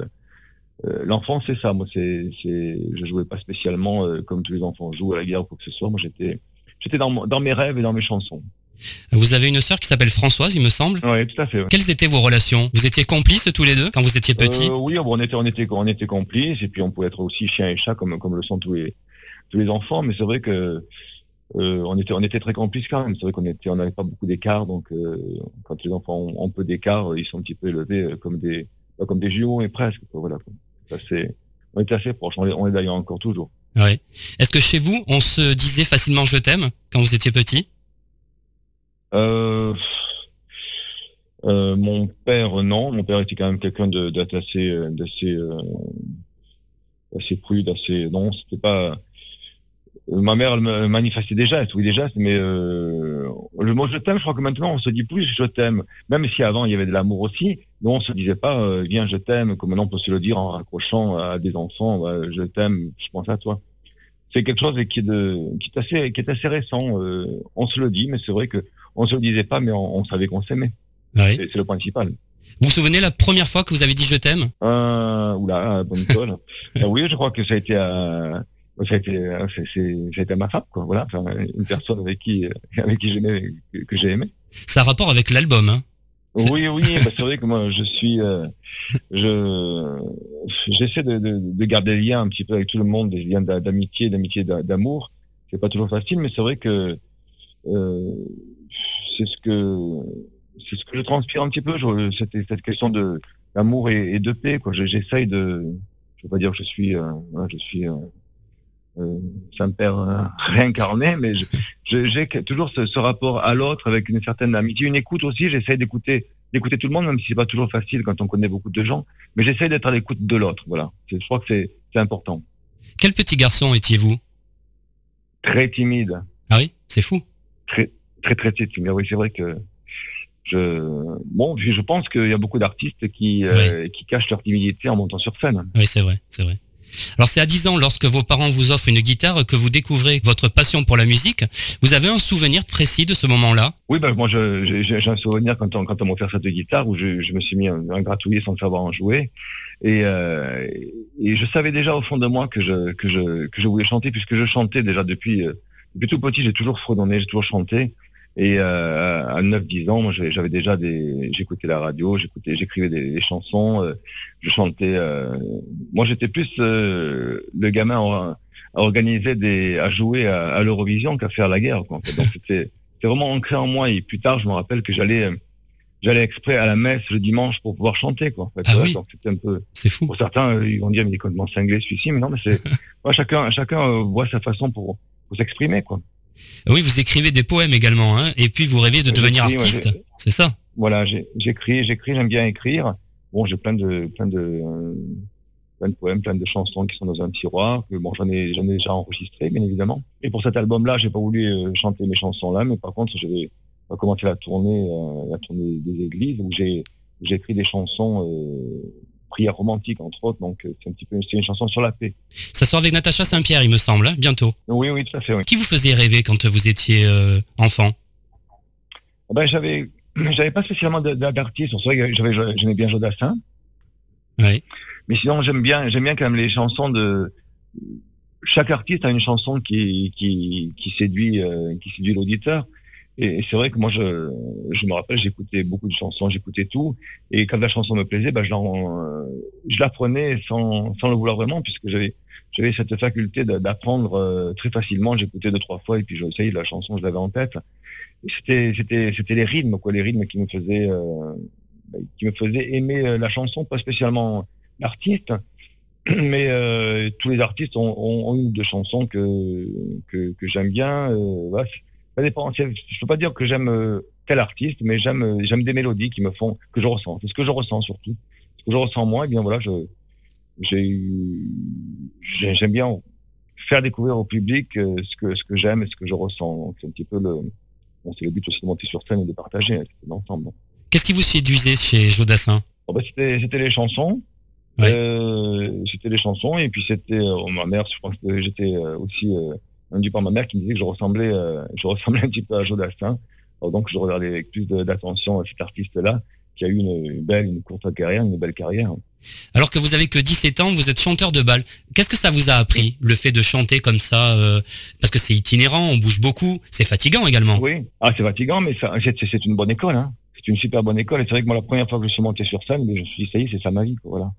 l'enfance, c'est ça. Moi, c'est je jouais pas spécialement comme tous les enfants jouent à la guerre ou quoi que ce soit. Moi, j'étais j'étais dans, dans mes rêves et dans mes chansons. Vous avez une sœur qui s'appelle Françoise, il me semble. Oui, tout à fait. Quelles étaient vos relations? Vous étiez complices tous les deux quand vous étiez petits? Oui, on était, on était, on était complices et puis on pouvait être aussi chien et chat comme, comme le sont tous les, tous les enfants, mais c'est vrai que euh, on était on était très complices quand même. C'est vrai qu'on était on n'avait pas beaucoup d'écart, donc euh, quand les enfants ont, peu d'écart, ils sont un petit peu élevés euh, comme des comme des jumeaux et presque. Voilà. c'est on était assez proches. On est, d'ailleurs encore toujours. Ouais. Est-ce que chez vous, on se disait facilement je t'aime quand vous étiez petit? Euh, Mon père, non. Mon père était quand même quelqu'un d'assez d'assez assez prude, assez non. C'était pas ma mère elle manifestait des gestes, oui des gestes, mais euh, le mot je t'aime, je crois que maintenant on se dit plus je t'aime, même si avant il y avait de l'amour aussi, nous on se disait pas euh, viens je t'aime, comme maintenant on peut se le dire en raccrochant à des enfants, je t'aime, je pense à toi. C'est quelque chose qui est, de, qui est assez, qui est assez récent. Euh, on se le dit, mais c'est vrai que on se le disait pas, mais on, savait qu'on s'aimait. C'est le principal. Vous vous souvenez la première fois que vous avez dit je t'aime? Euh, Oula, bonne colle. (laughs) Euh, oui, je crois que ça a été à, euh, à ma femme, quoi. Voilà, enfin, une personne avec qui, euh, (laughs) avec qui j'aimais, que, j'ai aimé. Ça a rapport avec l'album, hein Oui, oui, bah, c'est vrai que moi, je suis, euh, je, j'essaie de, de, de garder des liens un petit peu avec tout le monde, des liens d'a- d'amitié, d'amitié, d'a- d'amour. C'est pas toujours facile, mais c'est vrai que euh, c'est ce que c'est ce que je transpire un petit peu. Je, cette, cette question de d'amour et, et de paix, quoi. Je- J'essaye de, je veux pas dire que je suis, euh, je suis euh, Saint-Père euh, réincarné, mais j'ai toujours ce, ce rapport à l'autre avec une certaine amitié, une écoute aussi. J'essaye d'écouter, d'écouter tout le monde, même si c'est pas toujours facile quand on connaît beaucoup de gens. Mais j'essaye d'être à l'écoute de l'autre. Voilà. Je crois que c'est, important. Quel petit garçon étiez-vous? Très timide, Ah oui, c'est fou. très, très, très timide. Oui, c'est vrai que je, bon, je pense qu'il y a beaucoup d'artistes qui, euh, qui cachent leur timidité en montant sur scène. Oui, c'est vrai, c'est vrai. Alors c'est à 10 ans, lorsque vos parents vous offrent une guitare, que vous découvrez votre passion pour la musique. Vous avez un souvenir précis de ce moment-là? Oui, ben moi j'ai un souvenir quand on, m'a offert cette guitare où je, me suis mis un, un sans savoir en jouer. Et, euh, et je savais déjà au fond de moi que je voulais chanter puisque je chantais déjà depuis, euh, depuis tout petit, j'ai toujours fredonné, j'ai toujours chanté. Et euh, à 9-10 ans, moi j'avais déjà des, j'écoutais la radio, j'écoutais, j'écrivais des, des chansons, euh, je chantais. euh, moi j'étais plus euh, le gamin à, à organiser des, à jouer à, à l'Eurovision qu'à faire la guerre. Quoi, en fait. Donc c'était vraiment ancré en moi et plus tard je me rappelle que j'allais euh, j'allais exprès à la messe le dimanche pour pouvoir chanter quoi en fait. Ah oui. donc c'était un peu C'est fou. pour certains euh, ils vont dire mais il est complètement cinglé celui-ci mais non mais c'est (laughs) chacun chacun voit sa façon pour pour s'exprimer quoi Oui, vous écrivez des poèmes également, hein, et puis vous rêviez de Euh, devenir j'écris, ouais, artiste. c'est ça? Voilà j'écris j'écris j'aime bien écrire bon j'ai plein de plein de euh, plein de poèmes plein de chansons qui sont dans un tiroir que bon j'en ai j'en ai déjà enregistré bien évidemment et pour cet album là j'ai pas voulu euh, chanter mes chansons là mais par contre j'ai on va commencer la tournée euh, la tournée des églises où j'ai écrit des chansons prières romantiques entre autres donc euh, c'est un petit peu une chanson sur la paix Ça sort avec Natacha Saint-Pierre, il me semble, hein, bientôt. oui oui tout à fait oui. Qui vous faisait rêver quand vous étiez euh, enfant? Ah Ben, j'avais, (clears throat) j'avais pas spécialement d'artiste. C'est vrai que j'aimais bien Jodassin. Oui. Mais sinon, j'aime bien, j'aime bien quand même les chansons de. Chaque artiste a une chanson qui, qui, qui séduit, euh, qui séduit l'auditeur. Et, c'est vrai que moi, je, je me rappelle, j'écoutais beaucoup de chansons, j'écoutais tout. Et quand la chanson me plaisait, ben, je, je l'apprenais sans, le vouloir vraiment, puisque j'avais, cette faculté d'apprendre euh, très facilement. J'écoutais deux, trois fois, et puis j'essayais la chanson, je l'avais en tête. C'était, les rythmes, quoi, les rythmes qui me faisaient, euh, faisaient aimer euh, la chanson, pas spécialement l'artiste, (clears throat) mais tous les artistes ont, ont, ont deux chansons que, j'aime bien. Ça dépend. Je peux pas dire que j'aime euh, tel artiste, mais j'aime euh, j'aime des mélodies qui me font que je ressens. C'est ce que je ressens surtout. Ce que je ressens moi, et bien voilà, je j'aime bien faire découvrir au public euh, ce que ce que j'aime et ce que je ressens. C'est un petit peu le bon, c'est le but aussi de monter sur scène et de partager hein, l'ensemble. Qu'est-ce qui vous séduisait chez Jodassin? Bon, ben, c'était les chansons. Ouais. Euh, c'était les chansons et puis c'était ma mère. Je pense que j'étais aussi euh, induit par ma mère qui me disait que je ressemblais, euh, je ressemblais un petit peu à Jodassin. Alors, donc je regardais avec plus d'attention cet artiste-là qui a eu une, une belle, une courte carrière, une belle carrière. Alors que vous avez que 17 ans, vous êtes chanteur de bal. Qu'est-ce que ça vous a appris, le fait de chanter comme ça euh, Parce que c'est itinérant, on bouge beaucoup, c'est fatigant également. Oui. Ah, c'est fatigant, mais c'est une bonne école. Hein. C'est une super bonne école. Et c'est vrai que moi, la première fois que je suis monté sur scène, je me suis dit, ça y est, c'est ça ma vie. quoi, Voilà.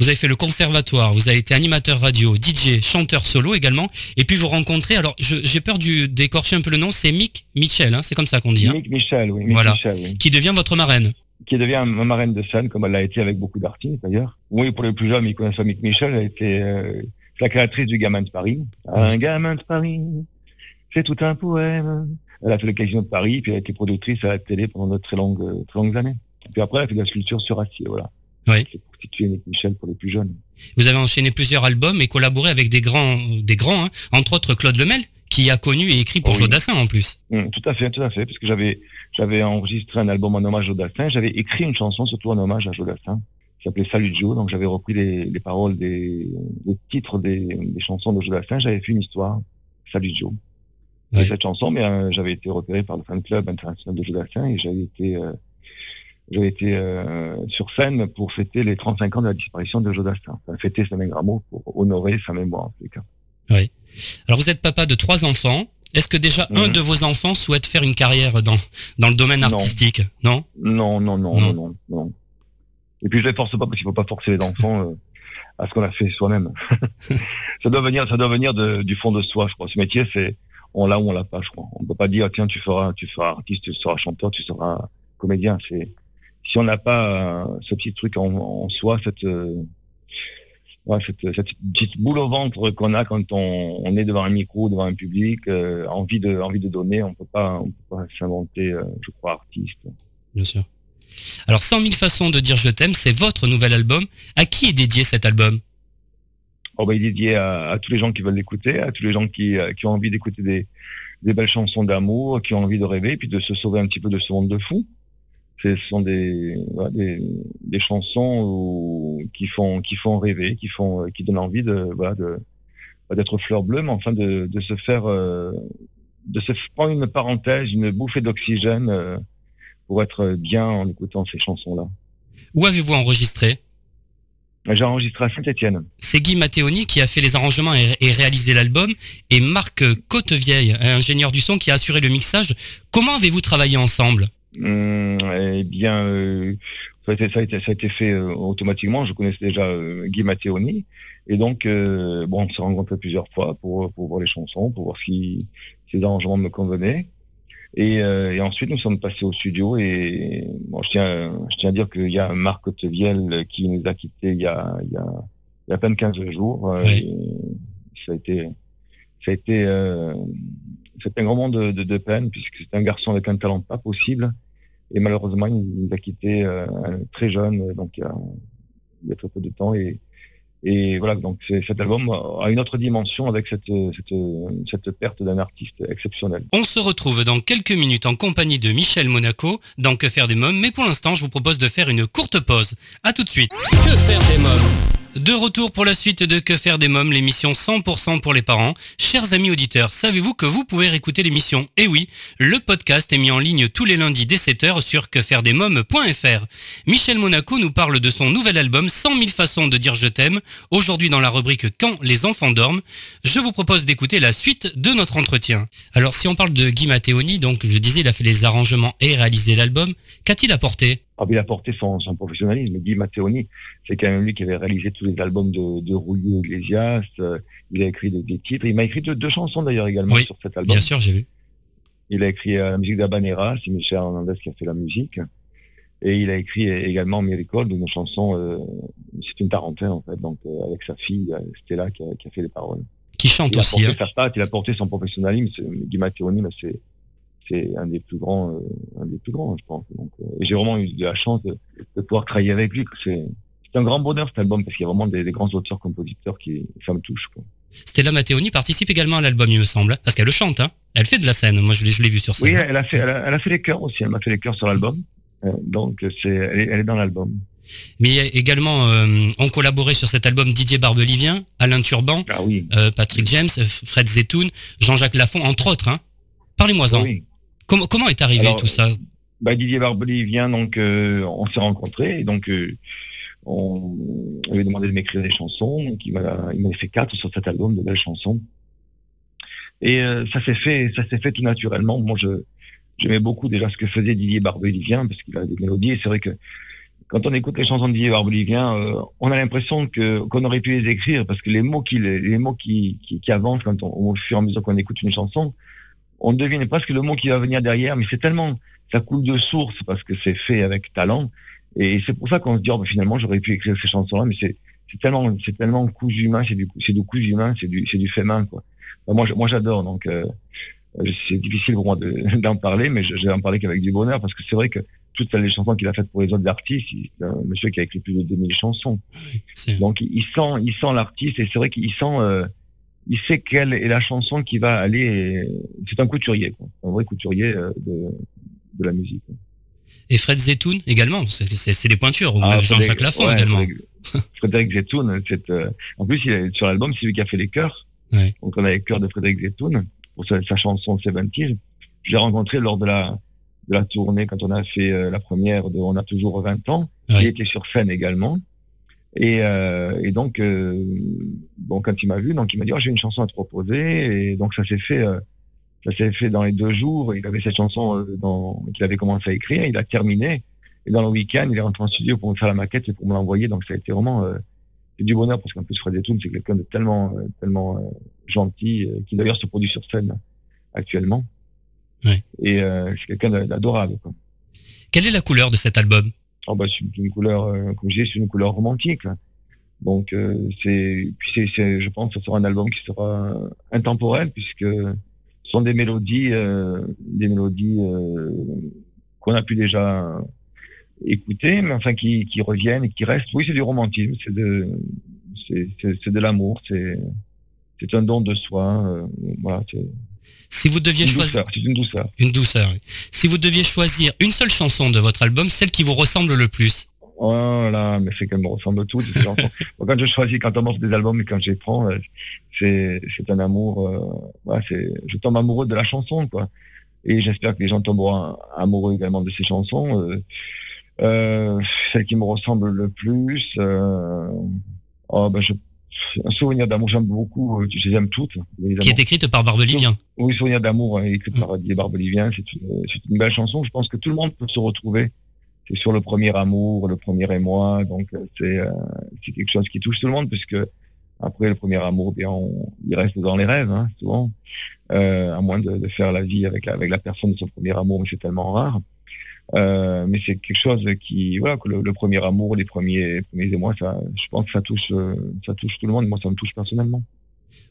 Vous avez fait le conservatoire, vous avez été animateur radio, DJ, chanteur solo également, et puis vous rencontrez, alors j'ai peur d'écorcher un peu le nom, c'est Mick Mitchell, hein, c'est comme ça qu'on dit, hein, Mick Michel, oui. Mick Voilà. Michel, oui. qui devient votre marraine. qui devient ma marraine de scène, comme elle l'a été avec beaucoup d'artistes d'ailleurs. Oui, pour les plus jeunes, ils connaissent Mick Michel, elle a été euh, la créatrice du Gamin de Paris. Un gamin de Paris, c'est tout un poème. Elle a fait le Casino de Paris, puis elle a été productrice à la télé pendant de très longues, très longues années. Puis après, elle a fait de la sculpture sur acier, voilà. Oui. C'est Michel pour les plus jeunes. Vous avez enchaîné plusieurs albums et collaboré avec des grands, des grands, hein, entre autres Claude Lemel, qui a connu et écrit pour Oui. Jodassin en plus. Hum, tout à fait, tout à fait, parce que j'avais j'avais enregistré un album en hommage à Jodassin, j'avais écrit une chanson surtout en hommage à Jodassin, qui s'appelait Salut Joe, donc j'avais repris les, les paroles des les titres des, des chansons de Jodassin, j'avais fait une histoire, Salut Joe. Et cette chanson, mais euh, j'avais été repéré par le fan club international de Jodassin et j'avais été euh, j'avais été sur scène pour fêter les 35 ans de la disparition de Jodassin. Enfin, fêter Saint Gramo pour honorer sa mémoire en tout cas. Oui. Alors vous êtes papa de trois enfants. Est-ce que déjà un Mhm. de vos enfants souhaite faire une carrière dans, dans le domaine Non. artistique? Non? Non, non, non, non, non, non. Et puis je les force pas parce qu'il faut pas forcer les enfants euh, à ce qu'on a fait soi-même. (laughs) ça doit venir, ça doit venir de- du fond de soi, je crois. Ce métier, c'est on l'a ou on l'a pas, je crois. On peut pas dire tiens tu feras, tu feras artiste, tu seras chanteur, tu seras comédien. C'est si on n'a pas euh, ce petit truc en, en soi, cette euh, ouais, cette, cette petite boule au ventre qu'on a quand on, on est devant un micro, devant un public, euh, envie de envie de donner, on peut pas on peut pas s'inventer, je crois, artiste. Bien sûr. Alors 100 000 façons de dire je t'aime, c'est votre nouvel album. À qui est dédié cet album? Oh, bah, il est dédié à, à tous les gens qui veulent l'écouter, à tous les gens qui, qui ont envie d'écouter des, des belles chansons d'amour, qui ont envie de rêver, et puis de se sauver un petit peu de ce monde de fou. Ce sont des, voilà, des, des chansons où- qui font qui font rêver, qui font euh, qui donnent envie de voilà de pas d'être fleur bleue, mais enfin de, de se faire euh, de se prendre une parenthèse, une bouffée d'oxygène euh, pour être bien en écoutant ces chansons-là. Où avez-vous enregistré? J'ai enregistré à Saint-Étienne. C'est Guy Matteoni qui a fait les arrangements et, et réalisé l'album, et Marc Côtevieille, ingénieur du son, qui a assuré le mixage. Comment avez-vous travaillé ensemble? Hum, eh bien, euh, ça, a été, ça, a été, ça a été fait euh, automatiquement. Je connaissais déjà euh, Guy Matteoni. Et donc, bon, on s'est rencontrés plusieurs fois pour, pour voir les chansons, pour voir si, si les arrangements me convenaient. Et, et ensuite, nous sommes passés au studio. Et bon, je, tiens, je tiens à dire qu'il y a Marc Côtevielle qui nous a quittés il y a, il y a, il y a à peine 15 jours. Oui. ça a été, ça a été, c'était un grand moment de, de, de peine puisque c'est un garçon avec un talent pas possible. Et malheureusement, il nous a quittés euh, très jeune, donc il y, a, il y a très peu de temps. Et, et voilà, donc cet album a une autre dimension avec cette, cette, cette perte d'un artiste exceptionnel. On se retrouve dans quelques minutes en compagnie de Michel Monaco dans Que faire des mômes, mais pour l'instant, je vous propose de faire une courte pause. À tout de suite. Que faire des mômes? De retour pour la suite de Que faire des mômes, l'émission 100% pour les parents. Chers amis auditeurs, savez-vous que vous pouvez réécouter l'émission? Eh oui, le podcast est mis en ligne tous les lundis dès 7h sur quefairedesmômes.fr. Michel Monaco nous parle de son nouvel album 100 000 façons de dire je t'aime. Aujourd'hui dans la rubrique Quand les enfants dorment, je vous propose d'écouter la suite de notre entretien. Alors si on parle de Guy Matteoni, donc je disais il a fait les arrangements et réalisé l'album, qu'a-t-il apporté? Ah, il a porté son, son professionnalisme. Guy Matteoni, c'est quand même lui qui avait réalisé tous les albums de, de Rulio Iglesias. euh, il a écrit des, des titres. Il m'a écrit deux, deux chansons d'ailleurs également Oui, sur cet album. Bien sûr, j'ai vu. Il a écrit euh, la musique d'Abanera, c'est Michel Hernandez qui a fait la musique. Et il a écrit également Miracle, une chanson, euh, c'est une tarentaine en fait, donc avec sa fille Stella qui a, qui a fait les paroles. Qui chante il a aussi. porté hein. sa patte, il a porté son professionnalisme. Guy Matteoni, mais c'est c'est un des plus grands, euh, un des plus grands, je pense. Donc, euh, et j'ai vraiment eu de la chance de, de pouvoir travailler avec lui. C'est un grand bonheur cet album parce qu'il y a vraiment des, des grands auteurs, compositeurs qui ça me touche. Quoi. Stella Matteoni participe également à l'album, il me semble, parce qu'elle le chante. Hein. Elle fait de la scène. Moi, je l'ai, vu sur scène. Oui, elle a fait, elle a, elle a fait les chœurs aussi. Elle m'a fait les chœurs sur l'album. Euh, donc c'est, elle est, elle est dans l'album. Mais également euh, ont collaboré sur cet album Didier Barbelivien, Alain Turban, Ah oui. euh, Patrick James, Fred Zetoun, Jean-Jacques Lafont, entre autres. Hein. Parlez-moi-en. Oui. Comment, comment est arrivé Alors, tout ça? Bah, Didier Barbelivien, vient donc euh, on s'est rencontrés et donc euh, on, on lui a demandé de m'écrire des chansons. Donc il m'a, il m'a fait quatre sur cet album de belles chansons. Et euh, ça s'est fait, ça s'est fait tout naturellement. Moi, je j'aimais beaucoup déjà ce que faisait Didier Barbelivien parce qu'il a des mélodies. Et c'est vrai que quand on écoute les chansons de Didier Barbelivien, euh, on a l'impression que qu'on aurait pu les écrire parce que les mots qui les mots qui, qui, qui avancent quand on, au fur et à mesure qu'on écoute une chanson, on devine presque le mot qui va venir derrière, mais c'est tellement ça coule de source parce que c'est fait avec talent. Et c'est pour ça qu'on se dit oh, ben, finalement j'aurais pu écrire ces chansons-là, mais c'est c'est tellement c'est tellement cousu humain, c'est du c'est du cousu humain, c'est du c'est du fait main quoi. Enfin, moi je- moi j'adore donc euh, c'est difficile pour moi de- (laughs) d'en parler, mais je, je vais en parler qu'avec du bonheur parce que c'est vrai que toutes les chansons qu'il a faites pour les autres artistes, il- c'est un monsieur qui a écrit plus de 2000 chansons. Donc il il sent, il sent l'artiste et c'est vrai qu'il sent, euh, il sait quelle est la chanson qui va aller. C'est un couturier, quoi. un vrai couturier euh, de, de la musique. Et Fred Zetoun également, c'est, des pointures. Ah, Jean-Jacques Lafont ouais, également. Frédéric- Zetoun, euh, en plus il est, sur l'album c'est lui qui a fait les chœurs. Ouais. Donc on a les chœurs de Frédéric Zetoun pour sa, sa chanson 70 Je l'ai rencontré lors de la de la tournée quand on a fait euh, la première de On a toujours 20 ans. Ouais. Il était sur scène également. Et, euh, et donc, euh, bon, quand il m'a vu, donc il m'a dit, oh, j'ai une chanson à te proposer. Et donc ça s'est fait, euh, ça s'est fait dans les deux jours. Il avait cette chanson euh, qu'il avait commencé à écrire, il a terminé. Et dans le week-end, il est rentré en studio pour me faire la maquette et pour me l'envoyer. Donc ça a été vraiment euh, du bonheur parce qu'en plus Fred Etoun, c'est quelqu'un de tellement, euh, tellement euh, gentil, euh, qui d'ailleurs se produit sur scène actuellement. Ouais. Et euh, c'est quelqu'un d'a- d'adorable. Quelle est la couleur de cet album? Oh bah, c'est une couleur, euh, comme je c'est une couleur romantique. Donc euh, c'est, je pense que ce sera un album qui sera euh, intemporel puisque ce sont des mélodies, des mélodies qu'on a pu déjà écouter, mais enfin qui, qui reviennent et qui restent. Oui, c'est du romantisme, c'est de, c'est, c'est, de l'amour, c'est, c'est un don de soi. voilà, c'est Si vous deviez une choisir douceur, une douceur. une douceur, oui. si vous deviez choisir une seule chanson de votre album, celle qui vous ressemble le plus, Voilà, mais c'est qu'elles me chansons. (laughs) Moi, quand je choisis, quand on m'offre des albums et quand je les prends, euh, c'est, c'est un amour. Euh, ouais, c'est, je tombe amoureux de la chanson, quoi. Et j'espère que les gens tomberont amoureux également de ces chansons. Euh, euh, celle qui me ressemble le plus, oh, ben je, un souvenir d'amour, j'aime beaucoup. euh, Je les aime toutes. qui est écrite par Barbelivien. Oui, Souvenir d'amour, hein, écrit par Didier Barbelivien, c'est une, c'est une belle chanson. Je pense que tout le monde peut se retrouver. C'est sur le premier amour, le premier émoi, donc euh, c'est euh, c'est quelque chose qui touche tout le monde, puisque après le premier amour, bien, on, il reste dans les rêves, hein, souvent, euh, à moins de, de faire la vie avec, avec la personne de son premier amour, mais c'est tellement rare. Euh, mais c'est quelque chose qui, voilà, que le, le premier amour, les premiers, premiers émois, ça, je pense que ça touche, euh, ça touche tout le monde. Moi, ça me touche personnellement.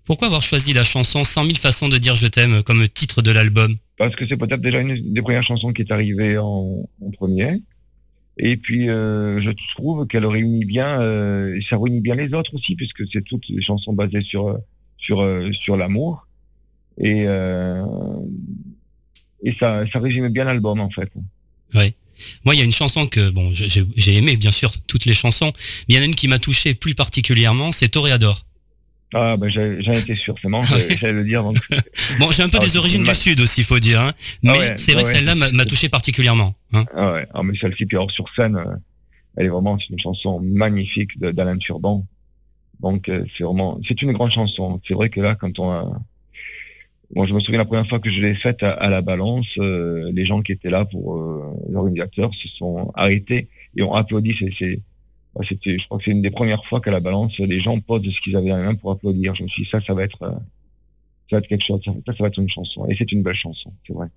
Pourquoi avoir choisi la chanson 100 000 façons de dire je t'aime comme titre de l'album? Parce que c'est peut-être déjà une des premières chansons qui est arrivée en, en premier. Et puis, euh, je trouve qu'elle réunit bien, euh, et ça réunit bien les autres aussi, puisque c'est toutes les chansons basées sur euh, sur sur l'amour. Et euh, et ça ça résume bien l'album en fait. Ouais. Moi, il y a une chanson que bon, j'ai aimé bien sûr toutes les chansons, mais il y en a une qui m'a touché plus particulièrement, c'est Toréador. Ah ben j'ai- j'en étais sûr, c'est marrant, (laughs) j'allais le dire. Donc, Bon, j'ai un peu Ah, des origines du ma- sud aussi, faut dire, hein. mais Ah ouais, c'est vrai que celle-là m'a touché particulièrement. hein. Ah ouais, ah, mais celle-ci, puis alors sur scène, euh, elle est vraiment c'est une chanson magnifique de- d'Alain Turban. Donc euh, c'est vraiment, c'est une grande chanson. C'est vrai que là, quand on a, moi je me souviens la première fois que je l'ai faite à, à la Balance, euh, les gens qui étaient là pour euh, l'organisateur se sont arrêtés et ont applaudi. C'est, bah, c'était, je crois que c'est une des premières fois qu'à la Balance, les gens posent ce qu'ils avaient dans les mains pour applaudir. Je me suis dit ça, ça va être, euh, ça va être quelque chose. Ça, ça va être une chanson. Et c'est une belle chanson, c'est vrai.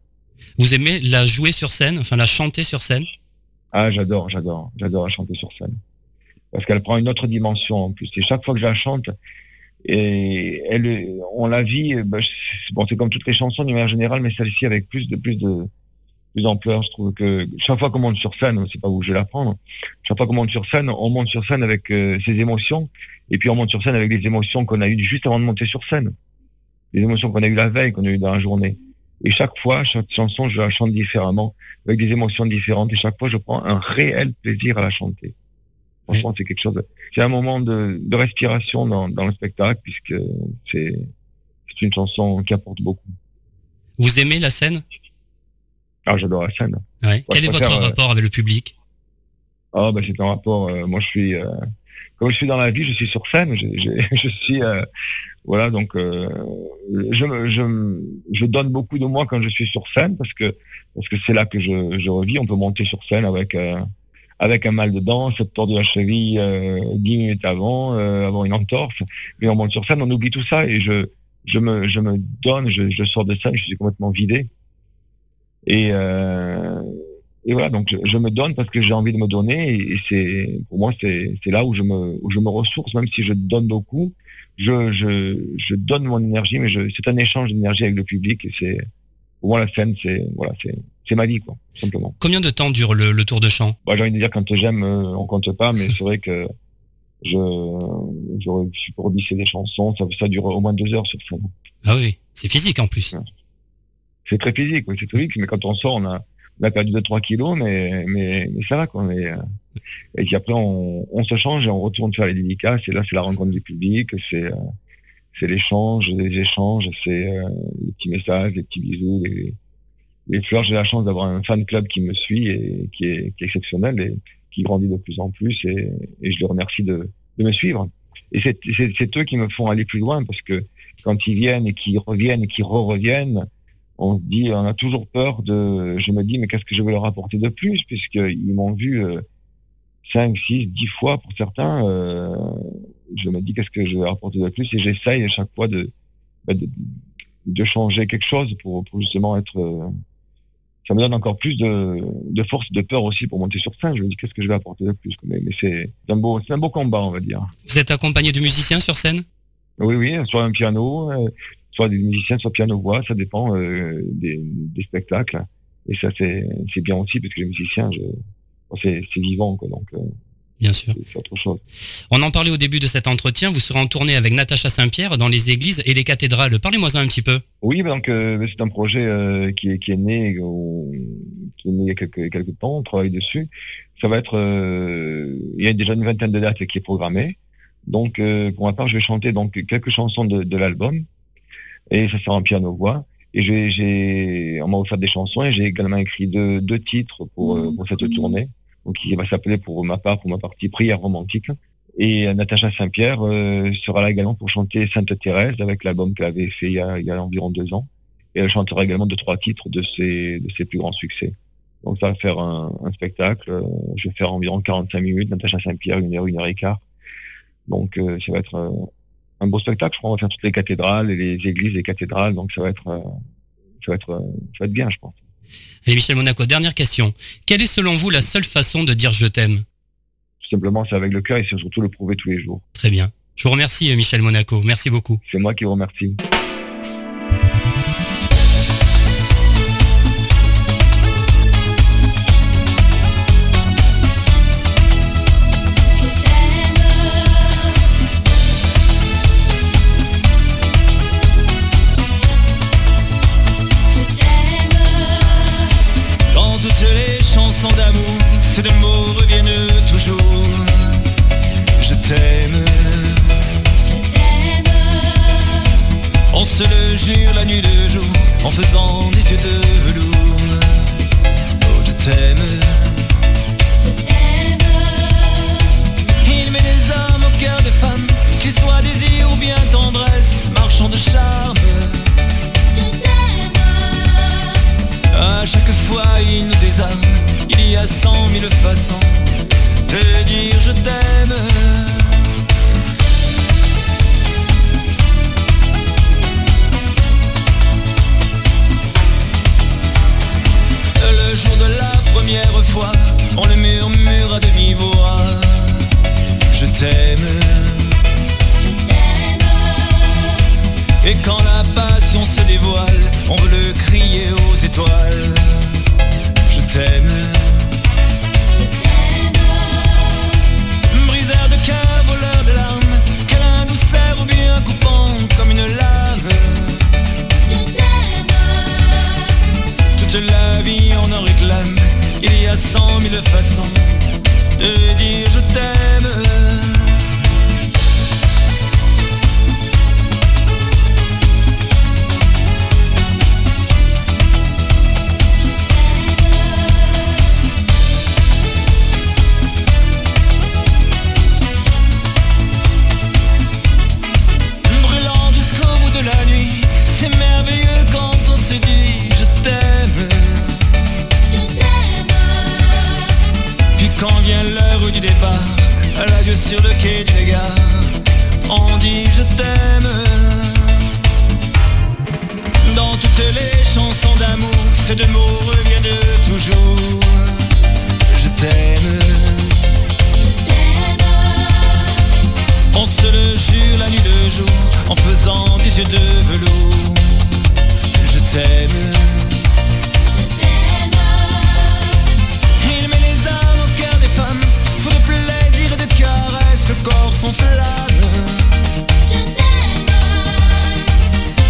Vous aimez la jouer sur scène, enfin la chanter sur scène? Ah, j'adore, j'adore, j'adore la chanter sur scène. Parce qu'elle prend une autre dimension en plus. Et chaque fois que je la chante, et on la vit, euh, bah, c'est comme toutes les chansons d'une manière générale, mais celle-ci avec plus de, plus de, plus d'ampleur. Je trouve que chaque fois qu'on monte sur scène, c'est pas où je vais la prendre, chaque fois qu'on monte sur scène, on monte sur scène avec euh, ses émotions, et puis on monte sur scène avec les émotions qu'on a eues juste avant de monter sur scène. Les émotions qu'on a eues la veille, qu'on a eues dans la journée. Et chaque fois, chaque chanson, je la chante différemment, avec des émotions différentes, et chaque fois, je prends un réel plaisir à la chanter. Franchement, c'est quelque chose. de- C'est un moment de, de respiration dans, dans le spectacle, puisque c'est c'est une chanson qui apporte beaucoup. Vous aimez la scène? Ah, j'adore la scène. ouais. Quel est votre euh, rapport avec le public? Ah, ben c'est un rapport. euh, moi, je suis, euh, comme je suis dans la vie, je suis sur scène. Je, je- (laughs) je suis, euh, voilà, donc je, je, je donne beaucoup de moi quand je suis sur scène parce que parce que c'est là que je, je revis. On peut monter sur scène avec avec un mal de dents, se tordre la cheville euh, dix minutes avant, euh, avoir une entorse. Mais on monte sur scène, on oublie tout ça et je je me je me donne, je, je sors de scène, je suis complètement vidé. Et euh, et voilà, donc je, je me donne parce que j'ai envie de me donner et, c'est pour moi c'est là où je me où je me ressource même si je donne beaucoup, je je je donne mon énergie mais c'est un échange d'énergie avec le public et c'est pour moi la scène c'est voilà c'est c'est ma vie quoi tout simplement. Combien de temps dure le, le tour de chant Bah, j'ai envie de dire quand j'aime euh, on compte pas mais c'est vrai que je je, pour des chansons ça ça dure au moins deux heures sur scène. Ah oui, c'est physique en plus. C'est très physique, oui, c'est très physique, mais quand on sort, on a, on a perdu 2-3 kilos, mais, mais, mais ça va, quoi. Mais, euh, et puis après, on, on se change et on retourne faire les dédicaces, et là, c'est la rencontre du public, c'est, euh, c'est l'échange, les échanges, c'est euh, les petits messages, les petits bisous, les, les fleurs, j'ai la chance d'avoir un fan club qui me suit et qui est, exceptionnel et qui grandit de plus en plus et, et je les remercie de, me suivre. Et c'est eux qui me font aller plus loin parce que quand ils viennent et qu'ils reviennent et qu'ils re-reviennent, on se dit, on a toujours peur de, je me dis, mais qu'est-ce que je vais leur apporter de plus puisqu'ils m'ont vu euh, 5, 6, 10 fois pour certains, euh, je me dis qu'est-ce que je vais leur apporter de plus et j'essaye à chaque fois de, bah, de, de changer quelque chose pour, pour justement être, euh, ça me donne encore plus de, de force, de peur aussi pour monter sur scène. Je me dis qu'est-ce que je vais apporter de plus. Mais, mais c'est un beau, c'est un beau combat, on va dire. Vous êtes accompagné de musiciens sur scène? Oui, oui, soit un piano, euh, soit des musiciens, soit piano-voix, ça dépend euh, des, des spectacles. Et ça, c'est bien aussi, parce que les musiciens, je, bon, c'est c'est vivant, quoi, donc euh, Bien sûr. On en parlait au début de cet entretien. Vous serez en tournée avec Natacha Saint-Pierre dans les églises et les cathédrales. Parlez-moi un petit peu. Oui, donc euh, c'est un projet euh, qui, est, qui est né qui est né il y a quelques, quelques temps, on travaille dessus. Ça va être euh, il y a déjà une vingtaine de dates qui est programmée. Donc euh, pour ma part, je vais chanter donc quelques chansons de, de l'album et ça sera en piano voix. Et j'ai, j'ai on m'a offert des chansons et j'ai également écrit deux, deux titres pour, pour cette tournée. Qui va s'appeler pour ma part, pour ma partie Prière romantique. Et euh, Natacha Saint-Pierre euh, sera là également pour chanter Sainte Thérèse avec l'album qu'elle avait fait il y, a, il y a environ deux ans. Et elle chantera également deux, trois titres de ses, de ses plus grands succès. Donc ça va faire un, un spectacle. euh, Je vais faire environ 45 minutes. Natacha Saint-Pierre, une heure, une heure et quart. Donc euh, ça va être euh, un beau spectacle. Je crois qu'on va faire toutes les cathédrales et les églises et cathédrales. Donc ça va être, ça va être, ça va être bien, je pense. Allez, Michel Monaco, dernière question. Quelle est selon vous la seule façon de dire je t'aime? Tout simplement, c'est avec le cœur et c'est surtout le prouver tous les jours. Très bien. Je vous remercie, Michel Monaco. Merci beaucoup. C'est moi qui vous remercie.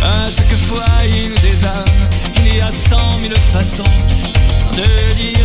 À chaque fois il désarme, qu'il y a cent mille façons de dire.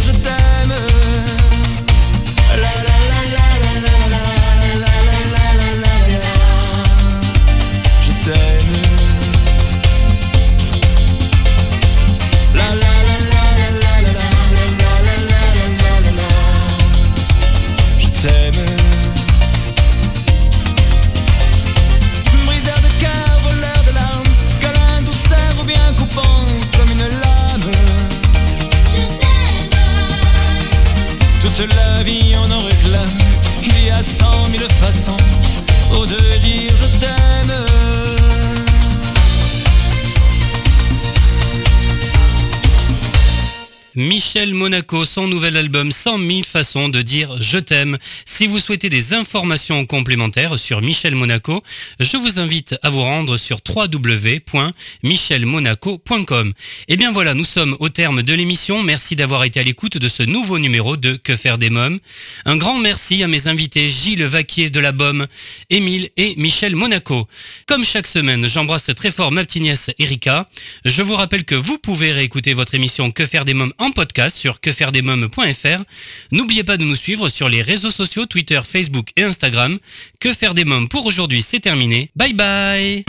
Michel Monaco, son nouvel album 100 000 façons de dire je t'aime. Si vous souhaitez des informations complémentaires sur Michel Monaco, je vous invite à vous rendre sur www.michelmonaco.com. Et eh bien voilà, nous sommes au terme de l'émission. Merci d'avoir été à l'écoute de ce nouveau numéro de Que faire des mômes. Un grand merci à mes invités Gilles Vaquier de la BOM, Émile et Michel Monaco. Comme chaque semaine, j'embrasse très fort ma petite nièce Erika. Je vous rappelle que vous pouvez réécouter votre émission Que faire des mômes en sur quefairedesmoms.fr. N'oubliez pas de nous suivre sur les réseaux sociaux Twitter, Facebook et Instagram. Que faire des mômes pour aujourd'hui, c'est terminé. Bye bye